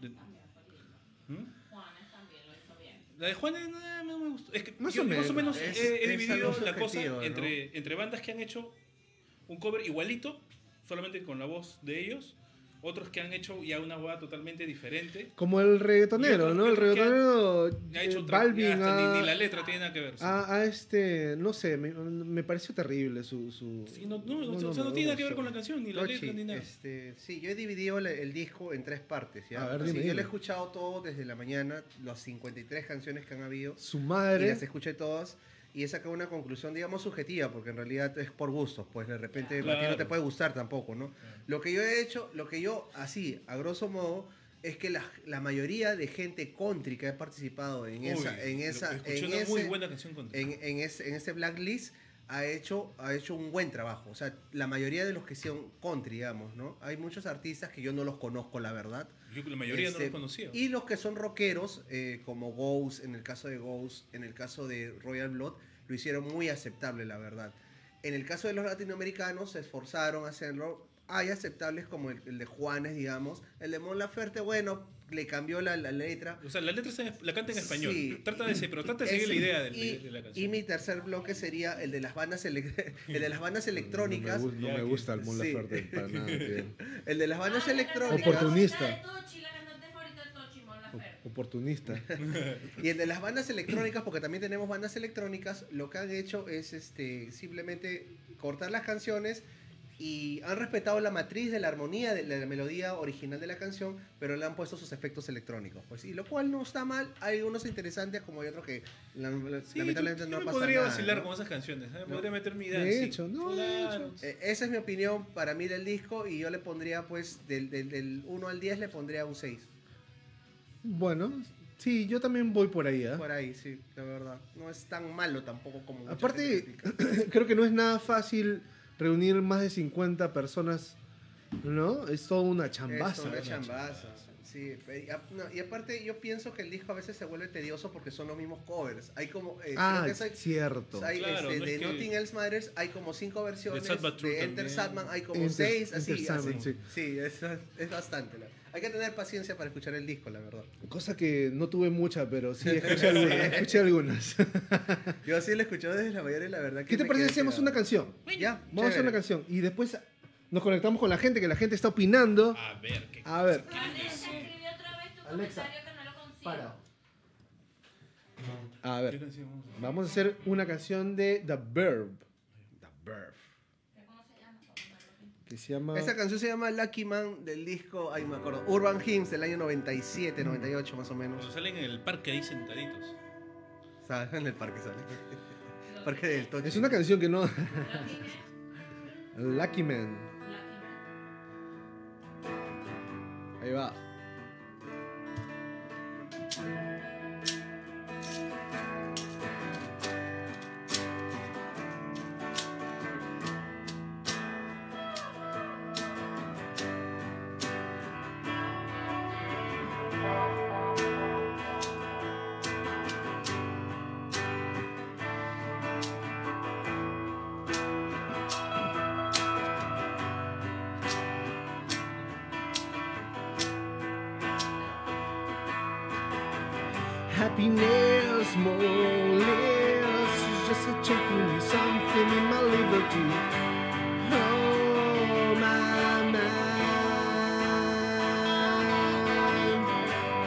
De- también fue lindo. ¿Mm? Juanes también lo hizo bien. La de Juan eh, no me gustó. Es que Más yo o más o menos. Es- he, dividido la cosa entre, entre bandas que han hecho un cover igualito, solamente con la voz de ellos, otros que han hecho ya una boda totalmente diferente. como el reggaetonero, Y ¿no? y El reggaetonero Ha eh, hecho otra, Balvin ya hasta ha- ni, ni la letra tiene nada que ver. sí. a, a este, no sé, me, me pareció terrible su... su Sí, no, no, o sea, no tiene nada que ver con la canción, ni la letra, ni nada. este, sí, yo he dividido el, el disco en tres partes. ¿ya? A ver, Así, dime, yo dime. lo he escuchado todo desde la mañana, las 53 canciones que han habido, Su y madre... las escuché todas. Y he sacado una conclusión, digamos, subjetiva, porque en realidad es por gustos, pues de repente a ti no te Claro. puede gustar tampoco, ¿no? Lo que yo he hecho, lo que yo, así, a grosso modo, es que la, la mayoría de gente country que ha participado en Uy, esa, en esa, en una ese, muy buena canción con en, en, ese, en ese blacklist ha hecho, ha hecho un buen trabajo. O sea, la mayoría de los que son country, digamos, ¿no? Hay muchos artistas que yo no los conozco, la verdad. Yo la mayoría no Este, los conocía. Y los que son rockeros, eh, como Ghost, en el caso de Ghost, en el caso de Royal Blood, lo hicieron muy aceptable, la verdad. En el caso de los latinoamericanos, se esforzaron a hacerlo. Hay aceptables como el, el de Juanes, digamos. El de Mon Laferte, bueno, le cambió la, la letra. O sea, la letra en- la canta en español. Sí. Trata de ser, pero trata de seguir la idea del- y, de, la canción. y mi tercer bloque sería el de las bandas, ele- el de las bandas electrónicas. No me, gu- no me gusta el Mon sí. Laferte para nada, tío. El de las bandas Ah, electrónicas. Oportunista. favorita de Tochi, la cantante favorita de Tochi, Mon Laferte. Oportunista. Y el de las bandas electrónicas, porque también tenemos bandas electrónicas, lo que han hecho es este simplemente cortar las canciones y han respetado la matriz de la armonía de la melodía original de la canción, pero le han puesto sus efectos electrónicos. Pues, y lo cual no está mal. Hay unos interesantes como hay otros que la- la- Sí, lamentablemente yo no me pasa podría nada. vacilar ¿no? con esas canciones. ¿eh? No. Podría meter mi De dance. hecho, no, de Claro. Eh, esa es mi opinión para mí del disco y yo le pondría pues del, del, del 1 al 10 le pondría un 6. Bueno, Sí, yo también voy por ahí, ¿ah? Por ahí, sí, de verdad. No es tan malo tampoco como Aparte, creo que no es nada fácil reunir más de 50 personas, ¿no? Es toda una chambaza. Es una ¿no? chambaza. Sí, y, a- no, y aparte yo pienso que el disco a veces se vuelve tedioso porque son los mismos covers. Hay como... eh, creo Ah, que hay- cierto. hay, Claro, este, no de es que- Nothing Else Matters hay como cinco versiones. De Enter. Sadman hay como Enter- seis, así. Sí. Sí, es, es bastante. la- Hay que tener paciencia para escuchar el disco, la verdad. Cosa que no tuve mucha, pero sí, escuché algunas. escuché algunas. Yo sí lo he escuchado desde la mayoría y la verdad que ¿Qué te parece si hacemos una canción? Ya, Vamos a hacer una canción y después nos conectamos con la gente, que la gente está opinando. A ver, ¿qué A ver escribí otra vez tu Alexa, no. Para. A ¿Qué ver, vamos a hacer? una canción de The Verb. The Verb. ¿Cómo se llama? Que se llama. Esta canción se llama Lucky Man del disco, ay me acuerdo, Urban Hymns del año 97, 98 más o menos. Cuando salen en el parque ahí sentaditos. O sea, en el parque sale. parque del Tochi. Es una canción que no. Lucky Man. Lucky Man. Lucky Man. Ahí va. Bye.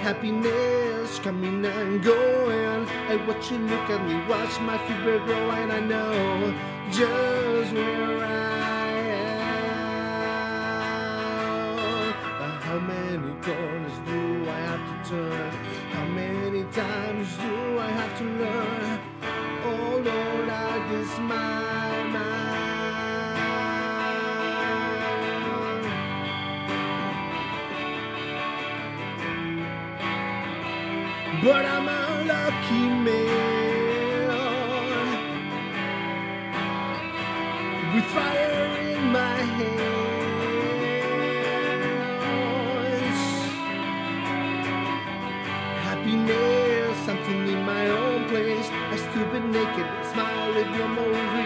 Happiness coming and going. I watch you look at me, watch my fever grow, and I know just where I am. But how many corners do I have to turn? How many times do I have to learn? Oh Lord, I guess my mind. But I'm a lucky man with fire in my hands. Happiness, something in my own place. I stupid naked smile with your Maurice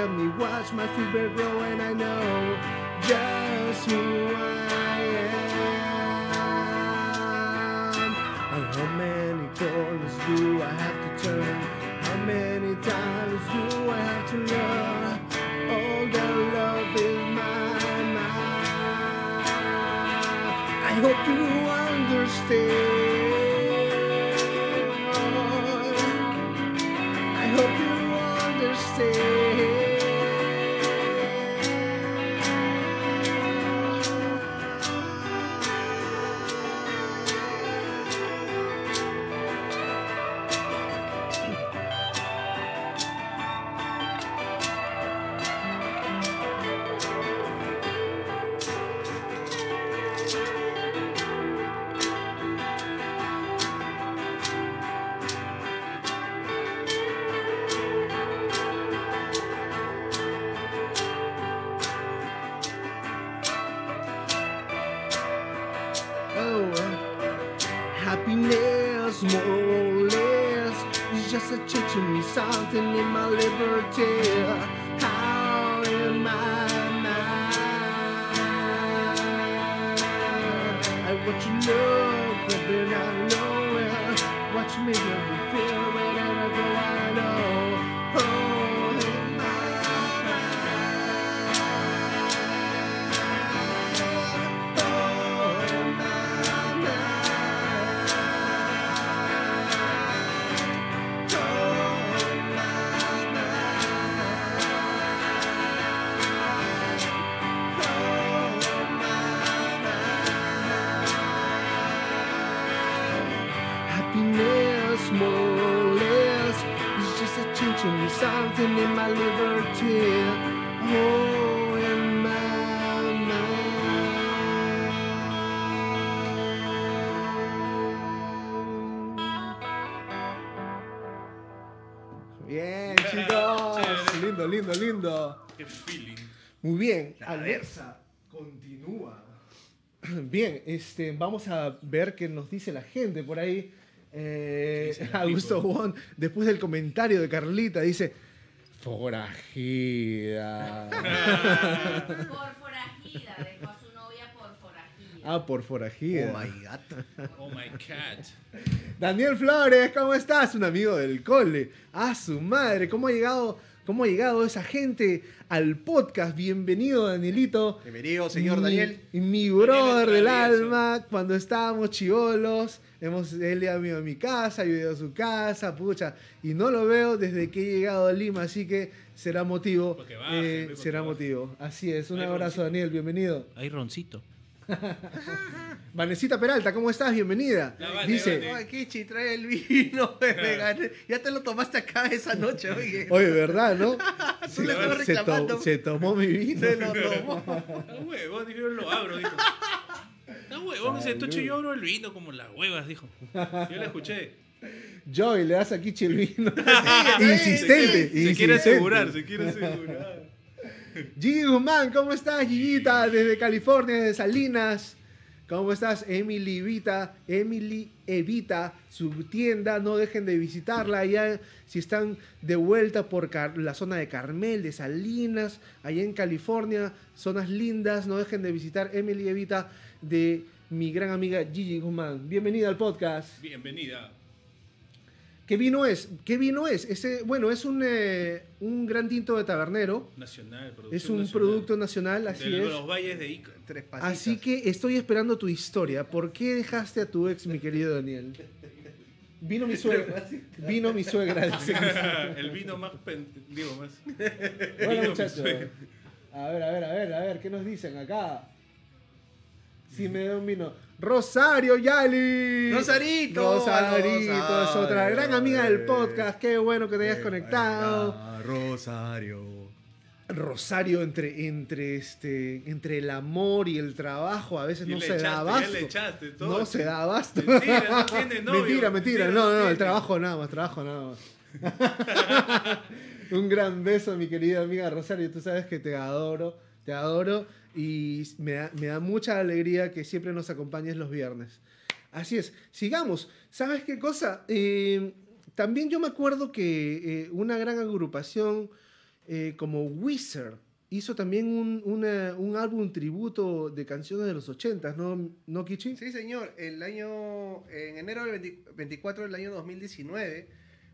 of me, watch my food bear grow, and I know just who I am. I'm. Happiness, more or less, is just a teaching me something in my liberty. How in my mind, I watch you look, but I know it. Watch me when in my mind. Bien, chicos. Lindo, lindo, lindo. Qué feeling. Muy bien, A ver. Alexa, continúa. Bien, este, vamos a ver qué nos dice la gente por ahí. Eh, ¿Qué dicen los Augusto? Won, después del comentario de Carlita, dice: Forajida. Por forajida, dejó a su novia por forajida. ah, por Oh forajida. my god. Oh my cat. Daniel Flores, ¿cómo estás? Un amigo del cole. Ah, su madre, ¿cómo ha llegado, cómo ha llegado esa gente al podcast? Bienvenido, Danielito. Bienvenido, señor Mi- Daniel. Mi brother Daniel del alma, cuando estábamos chivolos, hemos, él ha ido a mi casa, yo he ido a su casa, pucha, y no lo veo desde que he llegado a Lima, así que será motivo, baje, eh, será motivo. Así es, un Hay abrazo roncito. Daniel, bienvenido. Hay roncito. Vanesita Peralta, ¿cómo estás? Bienvenida. La Vane, Dice, Vane. Ay, Kichi, trae el vino. me gané. Ya te lo tomaste acá esa noche, oye. oye, ¿verdad, no? Tú le estabas se, to- reclamando. se tomó mi vino. Se lo tomó. Dijo, yo lo abro, dijo. Está huevón ese tocho, yo abro el vino como las huevas, dijo. Yo le escuché. Joy, le das a Kichi el vino. sí, insistente, Se quiere asegurar, se quiere asegurar. Gigi Guzmán, ¿cómo estás, Gigita? Desde California, desde Salinas. ¿Cómo estás, Emily Evita? Emily Evita, su tienda, no dejen de visitarla allá. Si están de vuelta por Car- la zona de Carmel, de Salinas, allá en California, zonas lindas, no dejen de visitar Emily Evita de mi gran amiga Gigi Guzmán. Bienvenida al podcast. Bienvenida. ¿Qué vino es? ¿Qué vino es? Ese, bueno, es un, eh, un gran tinto de tabernero. Nacional, Es un nacional. producto nacional, así de es. los valles de Ica. Tres pasitas. Así que estoy esperando tu historia. ¿Por qué dejaste a tu ex, mi querido Daniel? Vino mi suegra. Vino mi suegra. dice el vino más pen- digo más. Bueno, Vino mi muchachos. suegra. A ver, a ver, a ver, a ver, ¿qué nos dicen acá? Si me da un vino. Rosario Yali. Rosarito. Rosarito es otra Rosario. gran amiga del podcast. Qué bueno que te hayas conectado. Rosario. Rosario entre, entre, este, entre el amor y el trabajo a veces no se da echaste, abasto. todo. No se da abasto. Mentira, no tiene novio. mentira, mentira. Mentira, No, no el trabajo nada más, trabajo nada más. Un gran beso, mi querida amiga Rosario. Tú sabes que te adoro, te adoro y me da, me da mucha alegría que siempre nos acompañes los viernes. Así es, sigamos. ¿Sabes qué cosa? Eh, también yo me acuerdo que eh, una gran agrupación eh, como Wizard hizo también un, un álbum tributo de canciones de los 80, ¿no, ¿No Kichi? Sí, señor. El año, en enero del 20 24 del año 2019,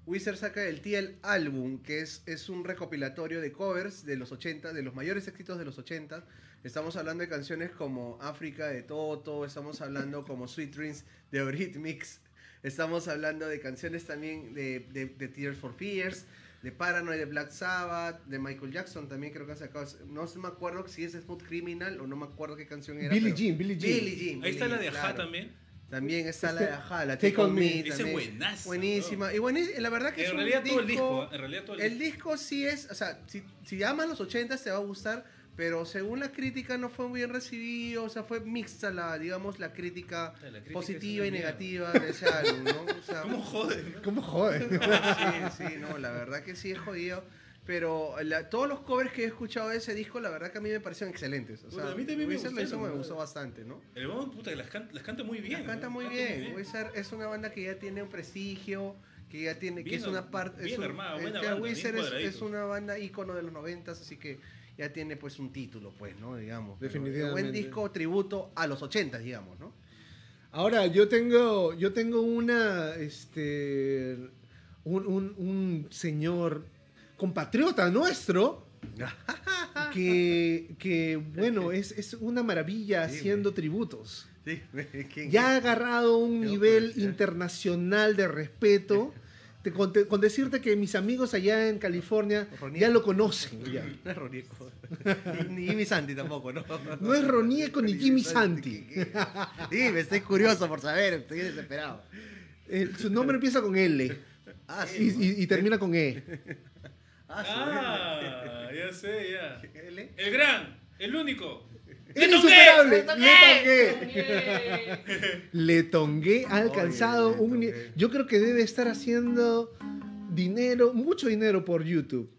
Wizard saca el TL Album, que es, es un recopilatorio de covers de los 80, de los mayores éxitos de los 80. Estamos hablando de canciones como África de Toto, estamos hablando como Sweet Dreams de Eurythmics, estamos hablando de canciones también de, de, de Tears for Fears, de Paranoid, de Black Sabbath, de Michael Jackson también creo que han sacado. No me acuerdo si es Smooth Criminal o no me acuerdo qué canción era. Billie Jean, Billie Jean. Billie Jean. Ahí está Billie la de claro. también. También está la de Ajá, la Take Take on On Me. Me. Ese también. buenazo. Buenísima. Y bueno, la verdad que es En un realidad todo el disco, en realidad todo el El disco. disco sí es, o sea, si, si amas los 80 te va a gustar, pero según la crítica no fue muy bien recibido, o sea, fue mixta la, digamos, la crítica, La crítica positiva y negativa de ese álbum, ¿no? O sea, ¿Cómo joden? no? ¿Cómo joder? sí, sí, no, la verdad que sí es jodido. Pero la- todos los covers que he escuchado de ese disco, la verdad que a mí me parecieron excelentes. O sea, Bueno, a mí también me gustaron, me ¿no? gustó bastante, ¿no? El huevón, puta, que las, can- las canta muy bien. La canta ¿no? muy bien. Wizard es una banda que ya tiene un prestigio, que ya tiene, que Bien es una ar- parte, bien es un- armada, es buena que banda, bien Wizard es, es una banda ícono de los noventas, así que ya tiene pues un título, pues, ¿no? Digamos. Definitivamente. Buen disco tributo a los ochentas, digamos, ¿no? Ahora, yo tengo, yo tengo una, este, un, un- un señor compatriota nuestro que, que bueno, es, es una maravilla haciendo tributos. Sí, ¿quién Ya ha agarrado un nivel pues, internacional de respeto. Te- con, te- con decirte que mis amigos allá en California ya lo conocen. ya. No es Ronieco. Ni ni Jimmy Santi tampoco, ¿no? No es Ronieco ni Jimmy Santi. Sí, me estoy curioso por saber, estoy desesperado. Eh, su nombre empieza con L Ah, y, sí. y- y termina con E. Ah, sí. Ah, ya, ya sé, ya. L. El gran, el único. Insuperable! ¡Le ¡Le tongué! Le tongué ha alcanzado Oye, un... Tongué. Yo creo que debe estar haciendo dinero, mucho dinero por YouTube.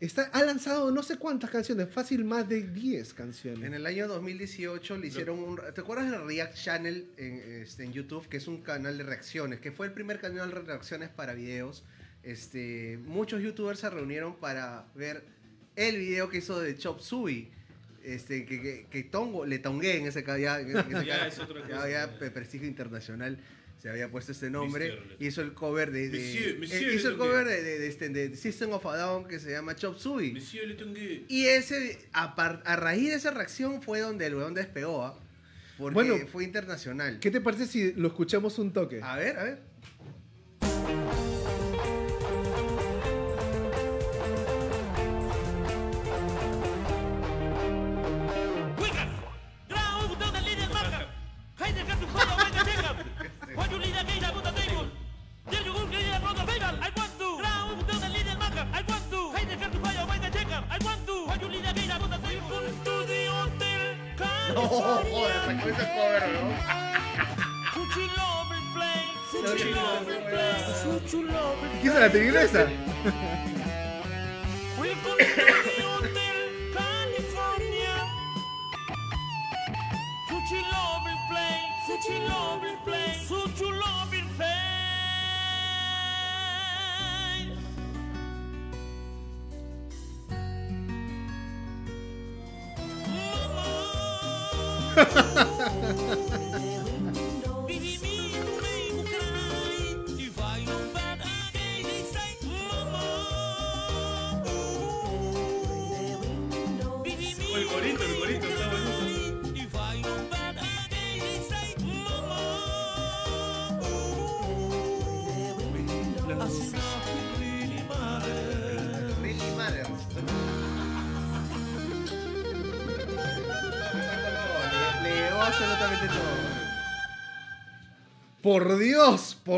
Está, ha lanzado no sé cuántas canciones, fácil más de 10 canciones. En el año 2018 le hicieron un... ¿Te acuerdas del React Channel en, este, en YouTube? Que es un canal de reacciones, que fue el primer canal de reacciones para videos. Este, muchos youtubers se reunieron para ver el video que hizo de Chop Suey. Este, que, que, que tongo, le tongué en ese ca- ya, en ese Ya ca- es otra ya cosa, había ya. pe- prestigio internacional. Se había puesto este nombre. Mister Hizo el cover de. de- Monsieur, Monsieur eh, Le hizo el cover de, de, de este, de System of a Down que se llama Chop Suey. Monsieur Le Tongué. Y ese, a, par- a raíz de esa reacción fue donde el weón despegó, ¿ah? Porque Bueno, fue internacional. ¿Qué te parece si lo escuchamos un toque? A ver, a ver. La tigresa?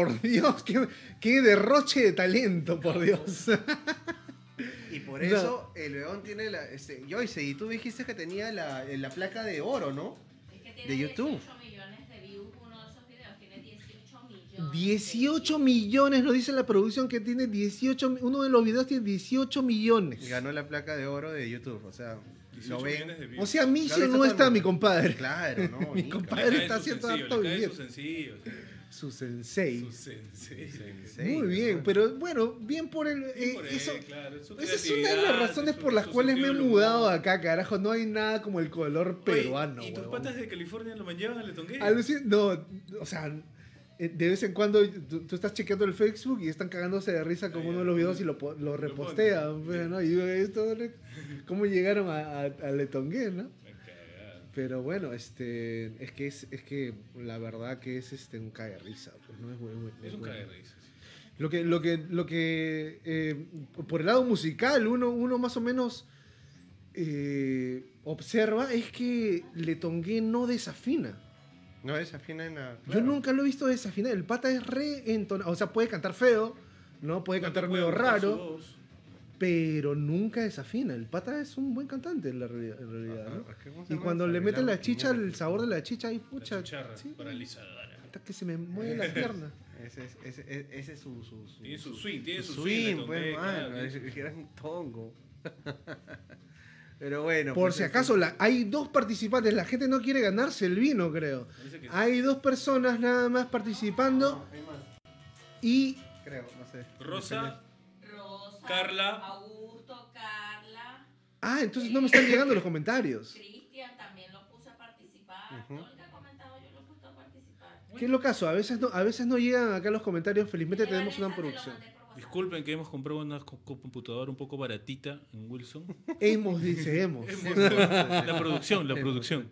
Por Dios, qué, qué derroche de talento, por Dios. Y por No. eso el león tiene la. Este, Joyce, y tú dijiste que tenía la, la placa de oro, ¿no? Es que tiene De YouTube. 18 millones de views uno de esos videos. Tiene 18 millones. 18 millones, nos dice la producción que tiene 18, mi- uno de los videos tiene 18 millones. Ganó la placa de oro de YouTube. O sea, 18 lo ven. millones de views. O sea, visto no está, mi compadre. Claro, no. Mi compadre. Está haciendo harto sencillo. Su sensei. Su sensei. Sensei, Muy bien, ¿no? pero bueno, bien por el... Eh, por él, eso, claro, su esa es una de las razones su- por las cuales me he mudado humor. acá, carajo. No hay nada como el color Oye, peruano. ¿Y tus huevón. patas de California lo llevan al Letongué? No, o sea, eh, de vez en cuando tú, tú estás chequeando el Facebook y están cagándose de risa con uno de los videos y lo, lo repostean, pues, ¿no? Y digo, esto, ¿cómo llegaron a, a, a Letongué, no? Pero bueno, este, es que es, es que la verdad que es este un cae de risa, pues, ¿no? Es, muy- muy- Es un bueno. de risa. sí. Lo que, lo que, lo que eh, por el lado musical, uno, uno más o menos eh, observa es que Letongué no desafina. No desafina en la. Yo nunca lo he visto desafinar. El pata es re entonado. O sea, puede cantar feo, ¿no? Puede No cantar medio su raro, voz. Pero nunca desafina. El pata es un buen cantante en la realidad. en realidad, ¿no? Ajá, ¿cómo se Y cuando le meten la chicha, el sabor de la chicha, ahí pucha. La sí, paralizadora. hasta que se me mueve la pierna. Ese es, ese, ese- ese es su, su, su- Tiene su swing, tiene su swing, swing. pues, mano. claro, su- Era un tongo. Pero bueno. Por pues, si ese- acaso, la- hay dos participantes. La gente no quiere ganarse el vino, creo. Que sí. Hay dos personas nada más participando No, hay más, y creo, no sé. Rosa, Rosa, Carla. Augusto, Carla, Ah, entonces no me están llegando los comentarios. Cristian también lo puse a participar. Todo el que ha comentado yo lo he puesto a participar. ¿Qué es lo caso? A veces no, a veces no llegan acá los comentarios. Felizmente tenemos una producción. Disculpen que hemos comprado una co- co- computadora un poco baratita en Wilson. Hemos, dice, hemos. la producción, la producción.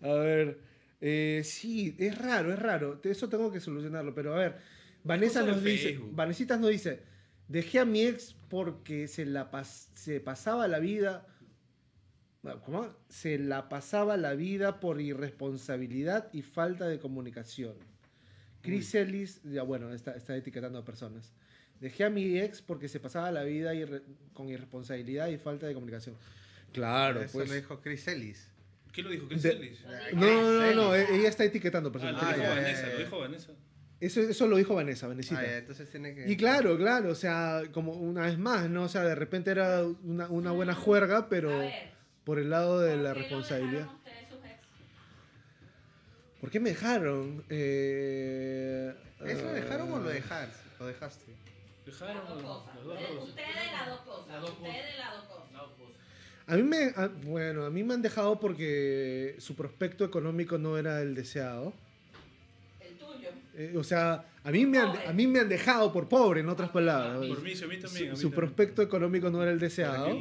A ver, eh, sí, es raro, es raro. Eso tengo que solucionarlo. Pero a ver, Vanessa nos dice, Facebook. Vanessitas nos dice, dejé a mi ex porque se la pas- se pasaba la vida, ¿cómo? Se la pasaba la vida por irresponsabilidad y falta de comunicación. Chris Ellis, ya bueno, está, está etiquetando a personas. Dejé a mi ex porque se pasaba la vida irre- con irresponsabilidad y falta de comunicación. Claro, Eso pues. lo dijo Chris Ellis. ¿Qué lo dijo? ¿Qué De- Ellis? No, no, no, no, ella está etiquetando Ah, personas. lo Ah, dijo ya, ya, Vanessa, lo dijo Vanessa. Eso, eso lo dijo Vanessa, Vanesita. Ah, ya, entonces tiene que. Y claro, claro, o sea, como una vez más, ¿no? O sea, de repente era una, una buena juerga, pero por el lado de ¿por la responsabilidad. dejaron ustedes sus ex? ¿Por qué me dejaron? Eh, ¿Eso lo dejaron o lo ah, dejaste? Lo dejaste. Dejaron Las dos cosas. Ustedes las dos cosas. Las dos cosas. Ustedes las dos cosas. A mí me, a- bueno, a mí me han dejado porque su prospecto económico no era el deseado. Eh, o sea, a mí, me han, a mí me han dejado por pobre, en otras palabras. Por mí, a mí también. a Su, mí su también. prospecto económico no era el deseado.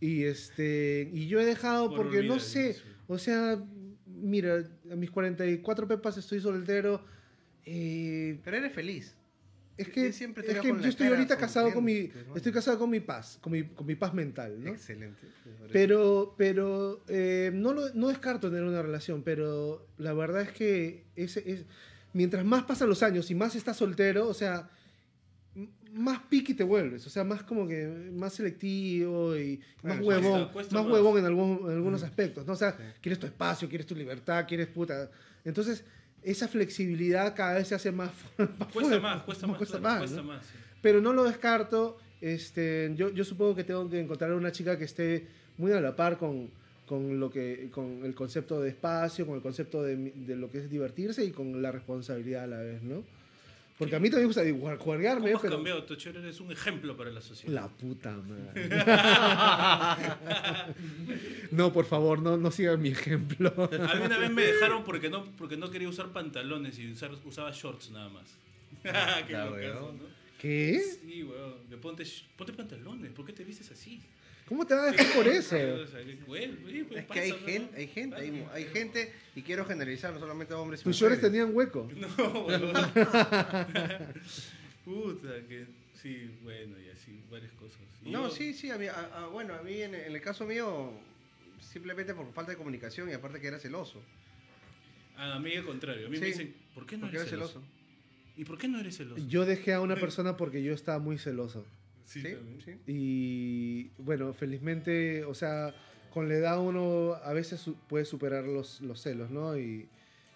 Y este y yo he dejado Por porque no sé, o sea, mira, a mis 44 pepas estoy soltero. eh, Pero eres feliz. es que, es que yo estoy ahorita casado con mi estoy casado con mi paz, con mi, con mi paz mental, ¿no? Excelente. Pero, pero eh, no, lo- no descarto tener una relación, pero la verdad es que es, es- mientras más pasan los años y más estás soltero, o sea, más piqui te vuelves, o sea, más como que más selectivo y más huevón, cuesta- cuesta más más. huevón en, algún- en algunos aspectos, ¿no? O sea, quieres tu espacio, quieres tu libertad, quieres puta. Entonces, esa flexibilidad cada vez se hace más, más Cuesta fuerte, más, cuesta más. cuesta más, cuesta ¿no? más, sí. pero no lo descarto. Este, yo, yo supongo que tengo que encontrar una chica que esté muy a la par con, con, lo que, con el concepto de espacio, con el concepto de, de lo que es divertirse y con la responsabilidad a la vez, ¿no? Porque a mí también me gusta jugar- jugarme, ¿Cómo has pero... cambiado, Tochero? Eres un ejemplo para la sociedad. La puta madre. no, por favor, no, no sigan mi ejemplo. A mí una vez me dejaron porque no, porque no quería usar pantalones y usar, usaba shorts nada más. Qué locazo. ¿no? ¿Qué? Sí, weón. Ponte, ponte pantalones. ¿Por qué te vistes así? ¿Cómo te vas a dejar por eso? Es que hay gente, hay gente, hay, hay gente, y quiero generalizar, no solamente hombres y Tus shorts tenían hueco. No. Puta, que sí, bueno, y así, varias cosas. Y No, yo- sí, sí, a mí, a- a- bueno, a mí en, en el caso mío, simplemente por falta de comunicación y aparte que era celoso. A mí al contrario. A mí me Sí. dicen, ¿por qué no Porque eres era celoso? celoso. ¿Y por qué no eres celoso? Yo dejé a una persona porque yo estaba muy celoso. Sí, sí. Y bueno, felizmente, o sea, con la edad uno a veces su- puede superar los, los celos, ¿no? Y,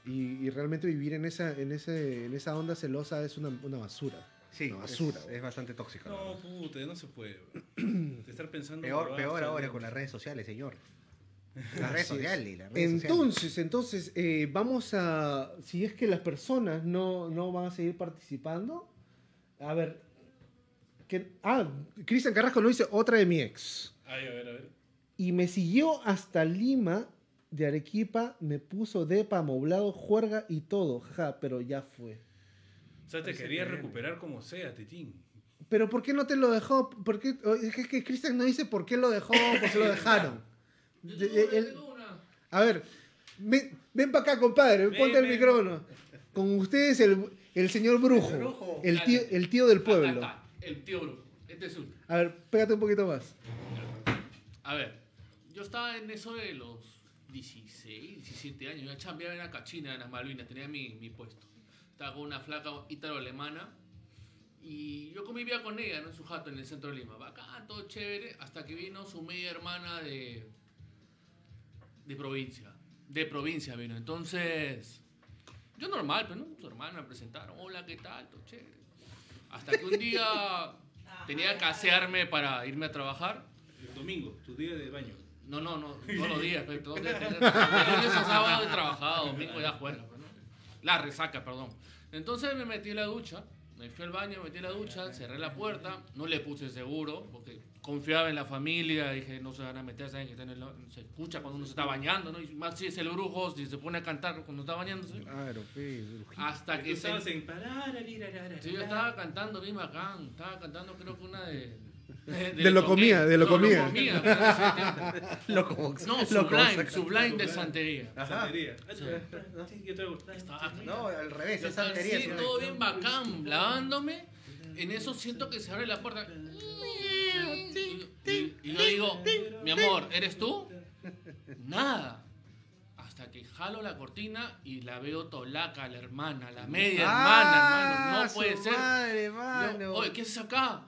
y- y realmente vivir en esa, en ese, en esa onda celosa es una, una basura. Sí, Una basura, es, bastante tóxico. No, puta, no se puede. De estar pensando. Peor, peor ahora con las redes sociales, señor. Las redes sociales, las redes sociales. Entonces, entonces, eh, vamos a, si es que las personas no, no van a seguir participando, a ver, que, ah, Cristian Carrasco nos dice otra de mi ex. Ay, a ver, a ver. Y me siguió hasta Lima, de Arequipa, me puso depa, amoblado, juerga y todo. Ja, pero ya fue. O sea, te quería que- recuperar como sea, Titín. Pero ¿por qué no te lo dejó? ¿Por qué? Es que, es que Cristian no dice por qué lo dejó, por qué lo dejaron. Yo De- tengo una, él- tengo una. A ver, ven, ven para acá, compadre, Ven, ponte el micrófono. Con ustedes el, el señor brujo, El brujo. el tío, el tío del pueblo. El tío Brujo. Este es un. A ver, pégate un poquito más. A ver, yo estaba en eso de los 16, 17 años. Yo chambeaba en la cachina, en las Malvinas, tenía mi, mi puesto. Estaba con una flaca ítalo-alemana y yo convivía con ella, ¿no? En su jato en el centro de Lima. Bacán, todo chévere, hasta que vino su media hermana de. de provincia. De provincia vino. Entonces. Yo normal, pero no, su hermana me presentaron. Hola, ¿qué tal? Todo chévere. Hasta que un día tenía que asearme para irme a trabajar. El domingo, tu día de baño. No, no, no, todos los días, pero todos los días. Lunes a sábado he trabajado, domingo ya juega, pues, ¿no? La resaca, perdón. Entonces me metí en la ducha, me fui al baño, me metí la ducha, cerré la puerta, no le puse seguro, porque confiaba en la familia, dije, no se van a meter, saben que está en el- se escucha cuando uno se está bañando, ¿no? Y más si es el brujo, si se pone a cantar cuando está bañándose. Claro, brujito. Hasta que se... estabas en. Sí, yo estaba cantando bien bacán, estaba cantando creo que una de... De, De lo comía, de lo No, comía. comía, tiempo. Loco, No, Sublime, Sublime de Santería. Ajá. Santería. Sí, yo traigo. Estaba No, al revés, es santería. así, ¿no? todo bien bacán, lavándome. En eso siento que se abre la puerta. Y, y yo digo, mi amor, ¿eres tú? Nada. Hasta que jalo la cortina y la veo tolaca, la hermana, la media Ah, hermana, hermano. No puede su ser. Madre, Yo, mano. Oye, ¿qué haces acá?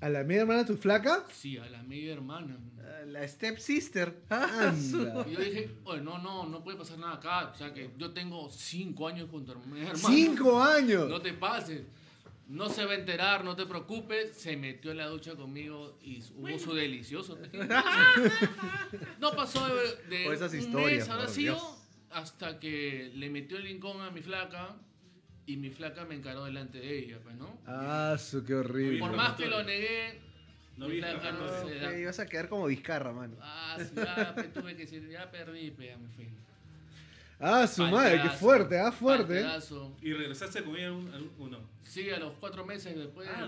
¿A la media hermana tu flaca? Sí, a la media hermana. Ah, La step sister. Anda. Y yo dije, oye, no, no, no puede pasar nada acá. O sea que yo tengo cinco años con tu hermana. ¡Cinco años! No te pases. No se va a enterar, no te preocupes. Se metió en la ducha conmigo y hubo su delicioso. no pasó de, de esas un mes, habrá sido, hasta que le metió el lincón a mi flaca y mi flaca me encaró delante de ella, pues, ¿no? Ah, su qué horrible. Por más que lo negué, No vi- flaca no se da. ibas a quedar como Vizcarra, mano. Ah, sí, ya pe, tuve que decir, ya perdí, pe, ya me fui. Ah, su madre, qué fuerte, ah, fuerte. palteazo. ¿Y regresaste con ella un- uno? Sí, a los cuatro meses después. Ah,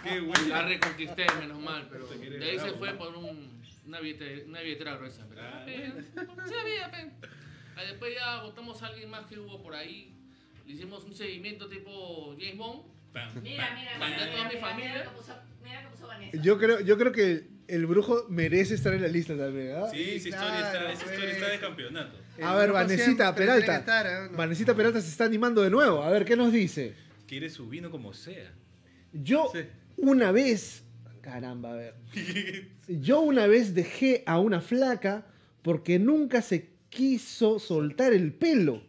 Qué bueno. La reconquisté, menos mal, pero de ahí se fue por un, una, billete- una billetera gruesa. Pero, Ah. eh, sí había, pe. Después ya votamos a alguien más que hubo por ahí. Le hicimos un seguimiento tipo James Bond. Mira, mira, mira. Yo creo, yo creo que el brujo merece estar en la lista también, ¿ah? Sí, esa historia, está, esa historia está de campeonato. A ver, Vanesita Peralta. estar, ¿eh? No. Vanesita Peralta se está animando de nuevo. A ver, ¿qué nos dice? Quiere su vino como sea. Yo Sí. una vez, caramba, a ver. Yo una vez dejé a una flaca porque nunca se quiso soltar el pelo.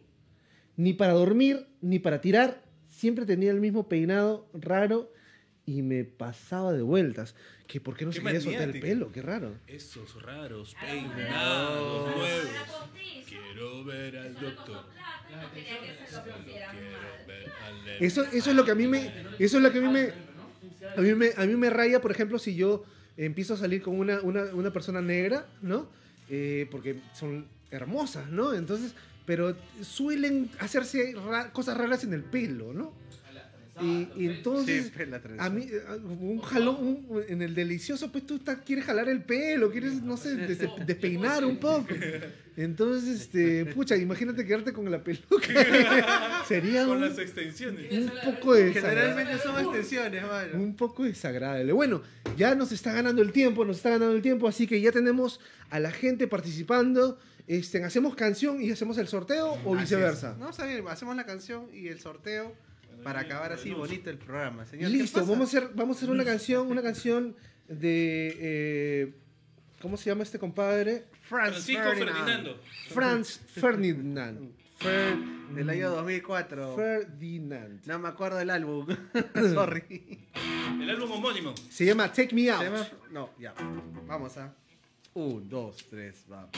Ni para dormir, ni para tirar. Siempre tenía el mismo peinado raro y me pasaba de vueltas. Que ¿Por qué no Qué se quería soltar el pelo? Qué raro. Esos raros peinados nuevos. Quiero ver al doctor. Eso, eso es lo que a mí me, eso es lo que a mí me, a mí me, a mí me raya, por ejemplo, si yo empiezo a salir con una, una, una persona negra, ¿no? Eh, porque son hermosas, ¿no? Entonces, pero suelen hacerse ra- cosas raras en el pelo, ¿no? Y, y entonces, a mí, eh, un jalón, un- en el delicioso, pues tú estás- quieres jalar el pelo, quieres, no sé, des- despeinar un poco. Entonces, este, pucha, imagínate quedarte con la peluca. Sería Con un, las extensiones. un poco desagradable. Generalmente son extensiones, mano. Un poco desagradable. Bueno, ya nos está ganando el tiempo, nos está ganando el tiempo, así que ya tenemos a la gente participando. Este, ¿Hacemos canción y hacemos el sorteo o Así viceversa? es. No, está bien, hacemos la canción y el sorteo para acabar así bonito el programa. Señor, ¿qué Listo, pasa? vamos a hacer, vamos a hacer una canción, una canción de eh, ¿cómo se llama este compadre? Franz Francisco Ferdinand. Ferdinando. Franz Ferdinand. Fer- Del año 2004. Ferdinand. No me acuerdo del álbum. Sorry. El álbum homónimo. Se llama Take Me Se Out. llama- No, ya. Vamos a. Un, dos, tres, va.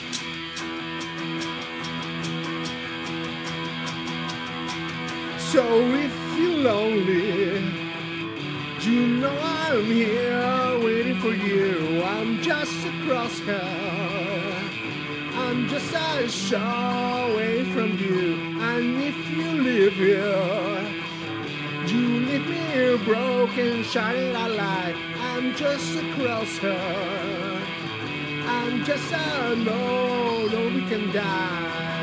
So if you're lonely, you know I'm here waiting for you. I'm just a crosshair. I'm just a shot away from you. And if you live here, you leave me broken, shining a light. I'm just a crosshair. I'm just a no, no, we can die.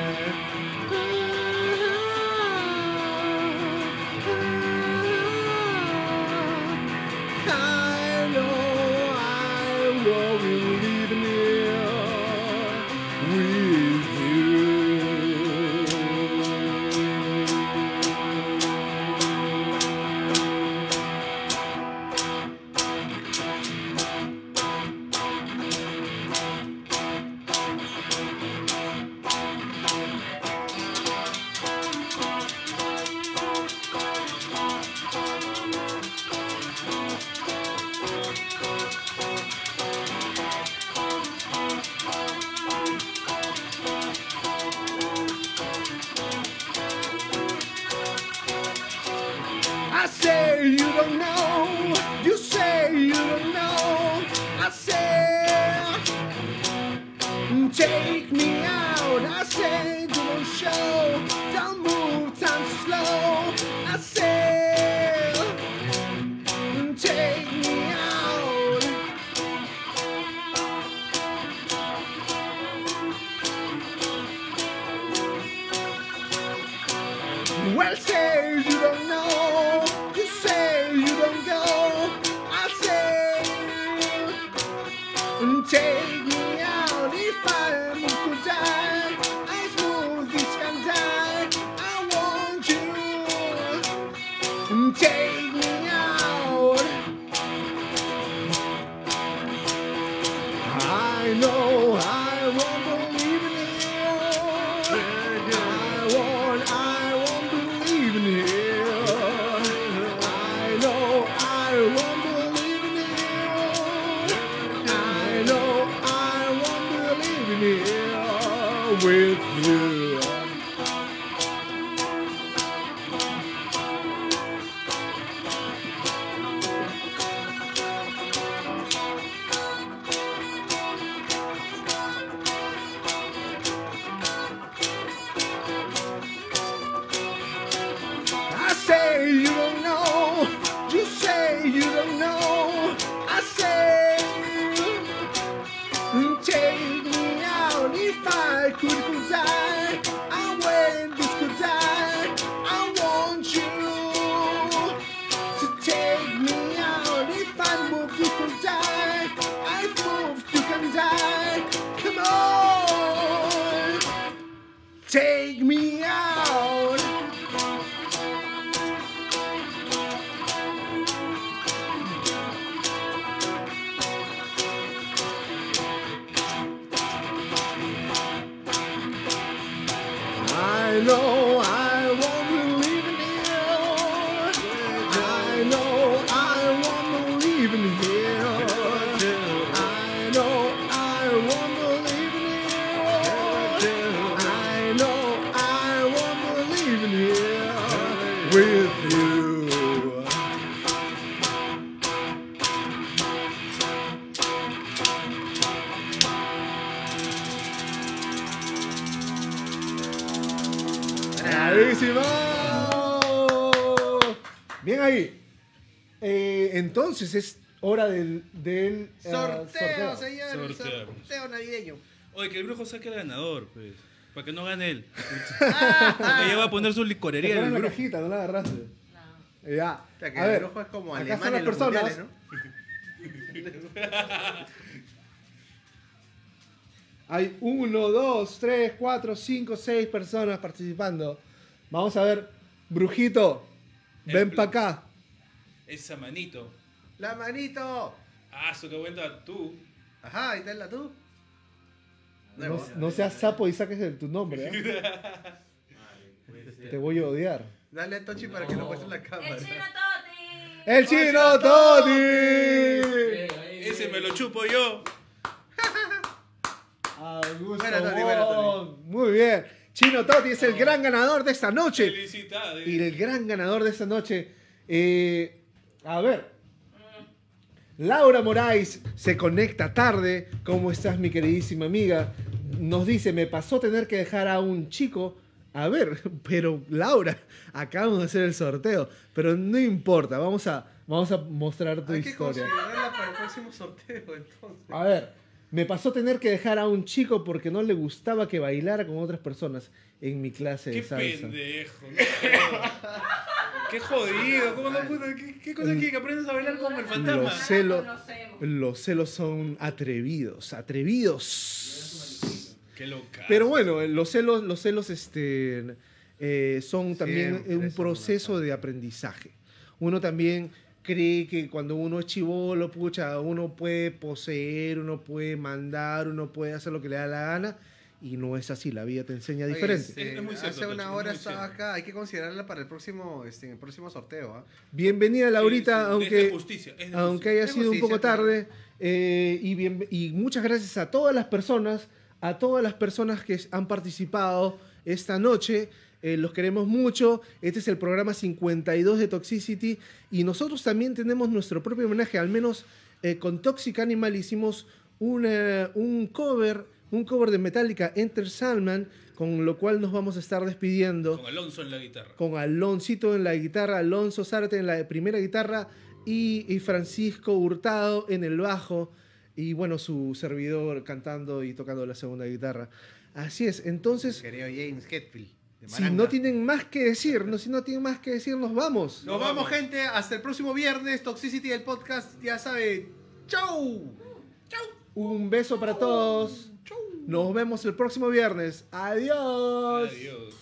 Eh, entonces es hora del, del eh, Sorteo, señor. Sorteo. Sorteo navideño. Oye, que el brujo saque al ganador, pues. Para que no gane él. Porque ella va a poner su licorería en ponen el la brujo. cajita, no la agarraste. Ya. O sea, que A el ver, rojo es como acá las personas. mundiales, ¿no? Hay uno, dos, tres, cuatro, cinco, seis personas participando. Vamos a ver. Brujito, El ven para acá. Esa manito. La manito. Ah, su que cuenta tú. Ajá, ahí está la tú. No, no seas sapo y saques el- tu nombre. ¿eh? Te voy a odiar. Dale a Tochi para que lo muestre en la cámara. El chino Toti. ¡El chino Toti! Ese me lo chupo yo. Augusto Buena, Toti, buena, Toti. Wong. Muy bien. Chino Toti es el gran ganador de esta noche. Felicidades. Y el gran ganador de esta noche. eh, a ver. Laura Moraes se conecta tarde. ¿Cómo estás, mi queridísima amiga? Nos dice, me pasó tener que dejar a un chico. A ver, pero Laura, acabamos de hacer el sorteo. Pero no importa, vamos a, vamos a mostrar tu Hay que historia. considerarla para el próximo sorteo, entonces. A ver, me pasó tener que dejar a un chico porque no le gustaba que bailara con otras personas en mi clase de Qué salsa. pendejo. no jodas. Qué jodido. ¿Cómo no puta? ¿Qué, qué cosa quiere que aprendas a bailar como el fantasma? Los celos, los celos son atrevidos, atrevidos. Qué loca. Pero bueno, los celos, los celos este, eh, son también Siempre un proceso de aprendizaje. Uno también cree que cuando uno es chivolo, pucha, uno puede poseer, uno puede mandar, uno puede hacer lo que le da la gana. Y no es así, la vida te enseña Oye, diferente. este, Es muy cierto, hace una hora estaba cierto. acá, hay que considerarla para el próximo, este, el próximo sorteo. ¿ah? Bienvenida Laurita, Sí, sí, es aunque, justicia, aunque haya sido un poco claro. tarde. eh, y, bien- y muchas gracias a todas las personas, a todas las personas que han participado esta noche. eh, los queremos mucho. Este es el programa 52 de Toxicity. Y nosotros también tenemos nuestro propio homenaje. Al menos eh, con Toxic Animal hicimos una- un cover, un cover de Metallica, Enter Salman, con lo cual nos vamos a estar despidiendo Con Alonso en la guitarra. con Aloncito en la guitarra, Alonso Zárate en la primera guitarra y, y Francisco Hurtado en el bajo y bueno, su servidor cantando y tocando la segunda guitarra. Así es, entonces, Querido James Hetfield. si no tienen más que decir, no, si no tienen más que decir, nos vamos. Nos vamos, gente. Hasta el próximo viernes. Toxicity del podcast. Ya sabe. ¡Chau! Un beso para todos. Nos vemos el próximo viernes. Adiós. Adiós.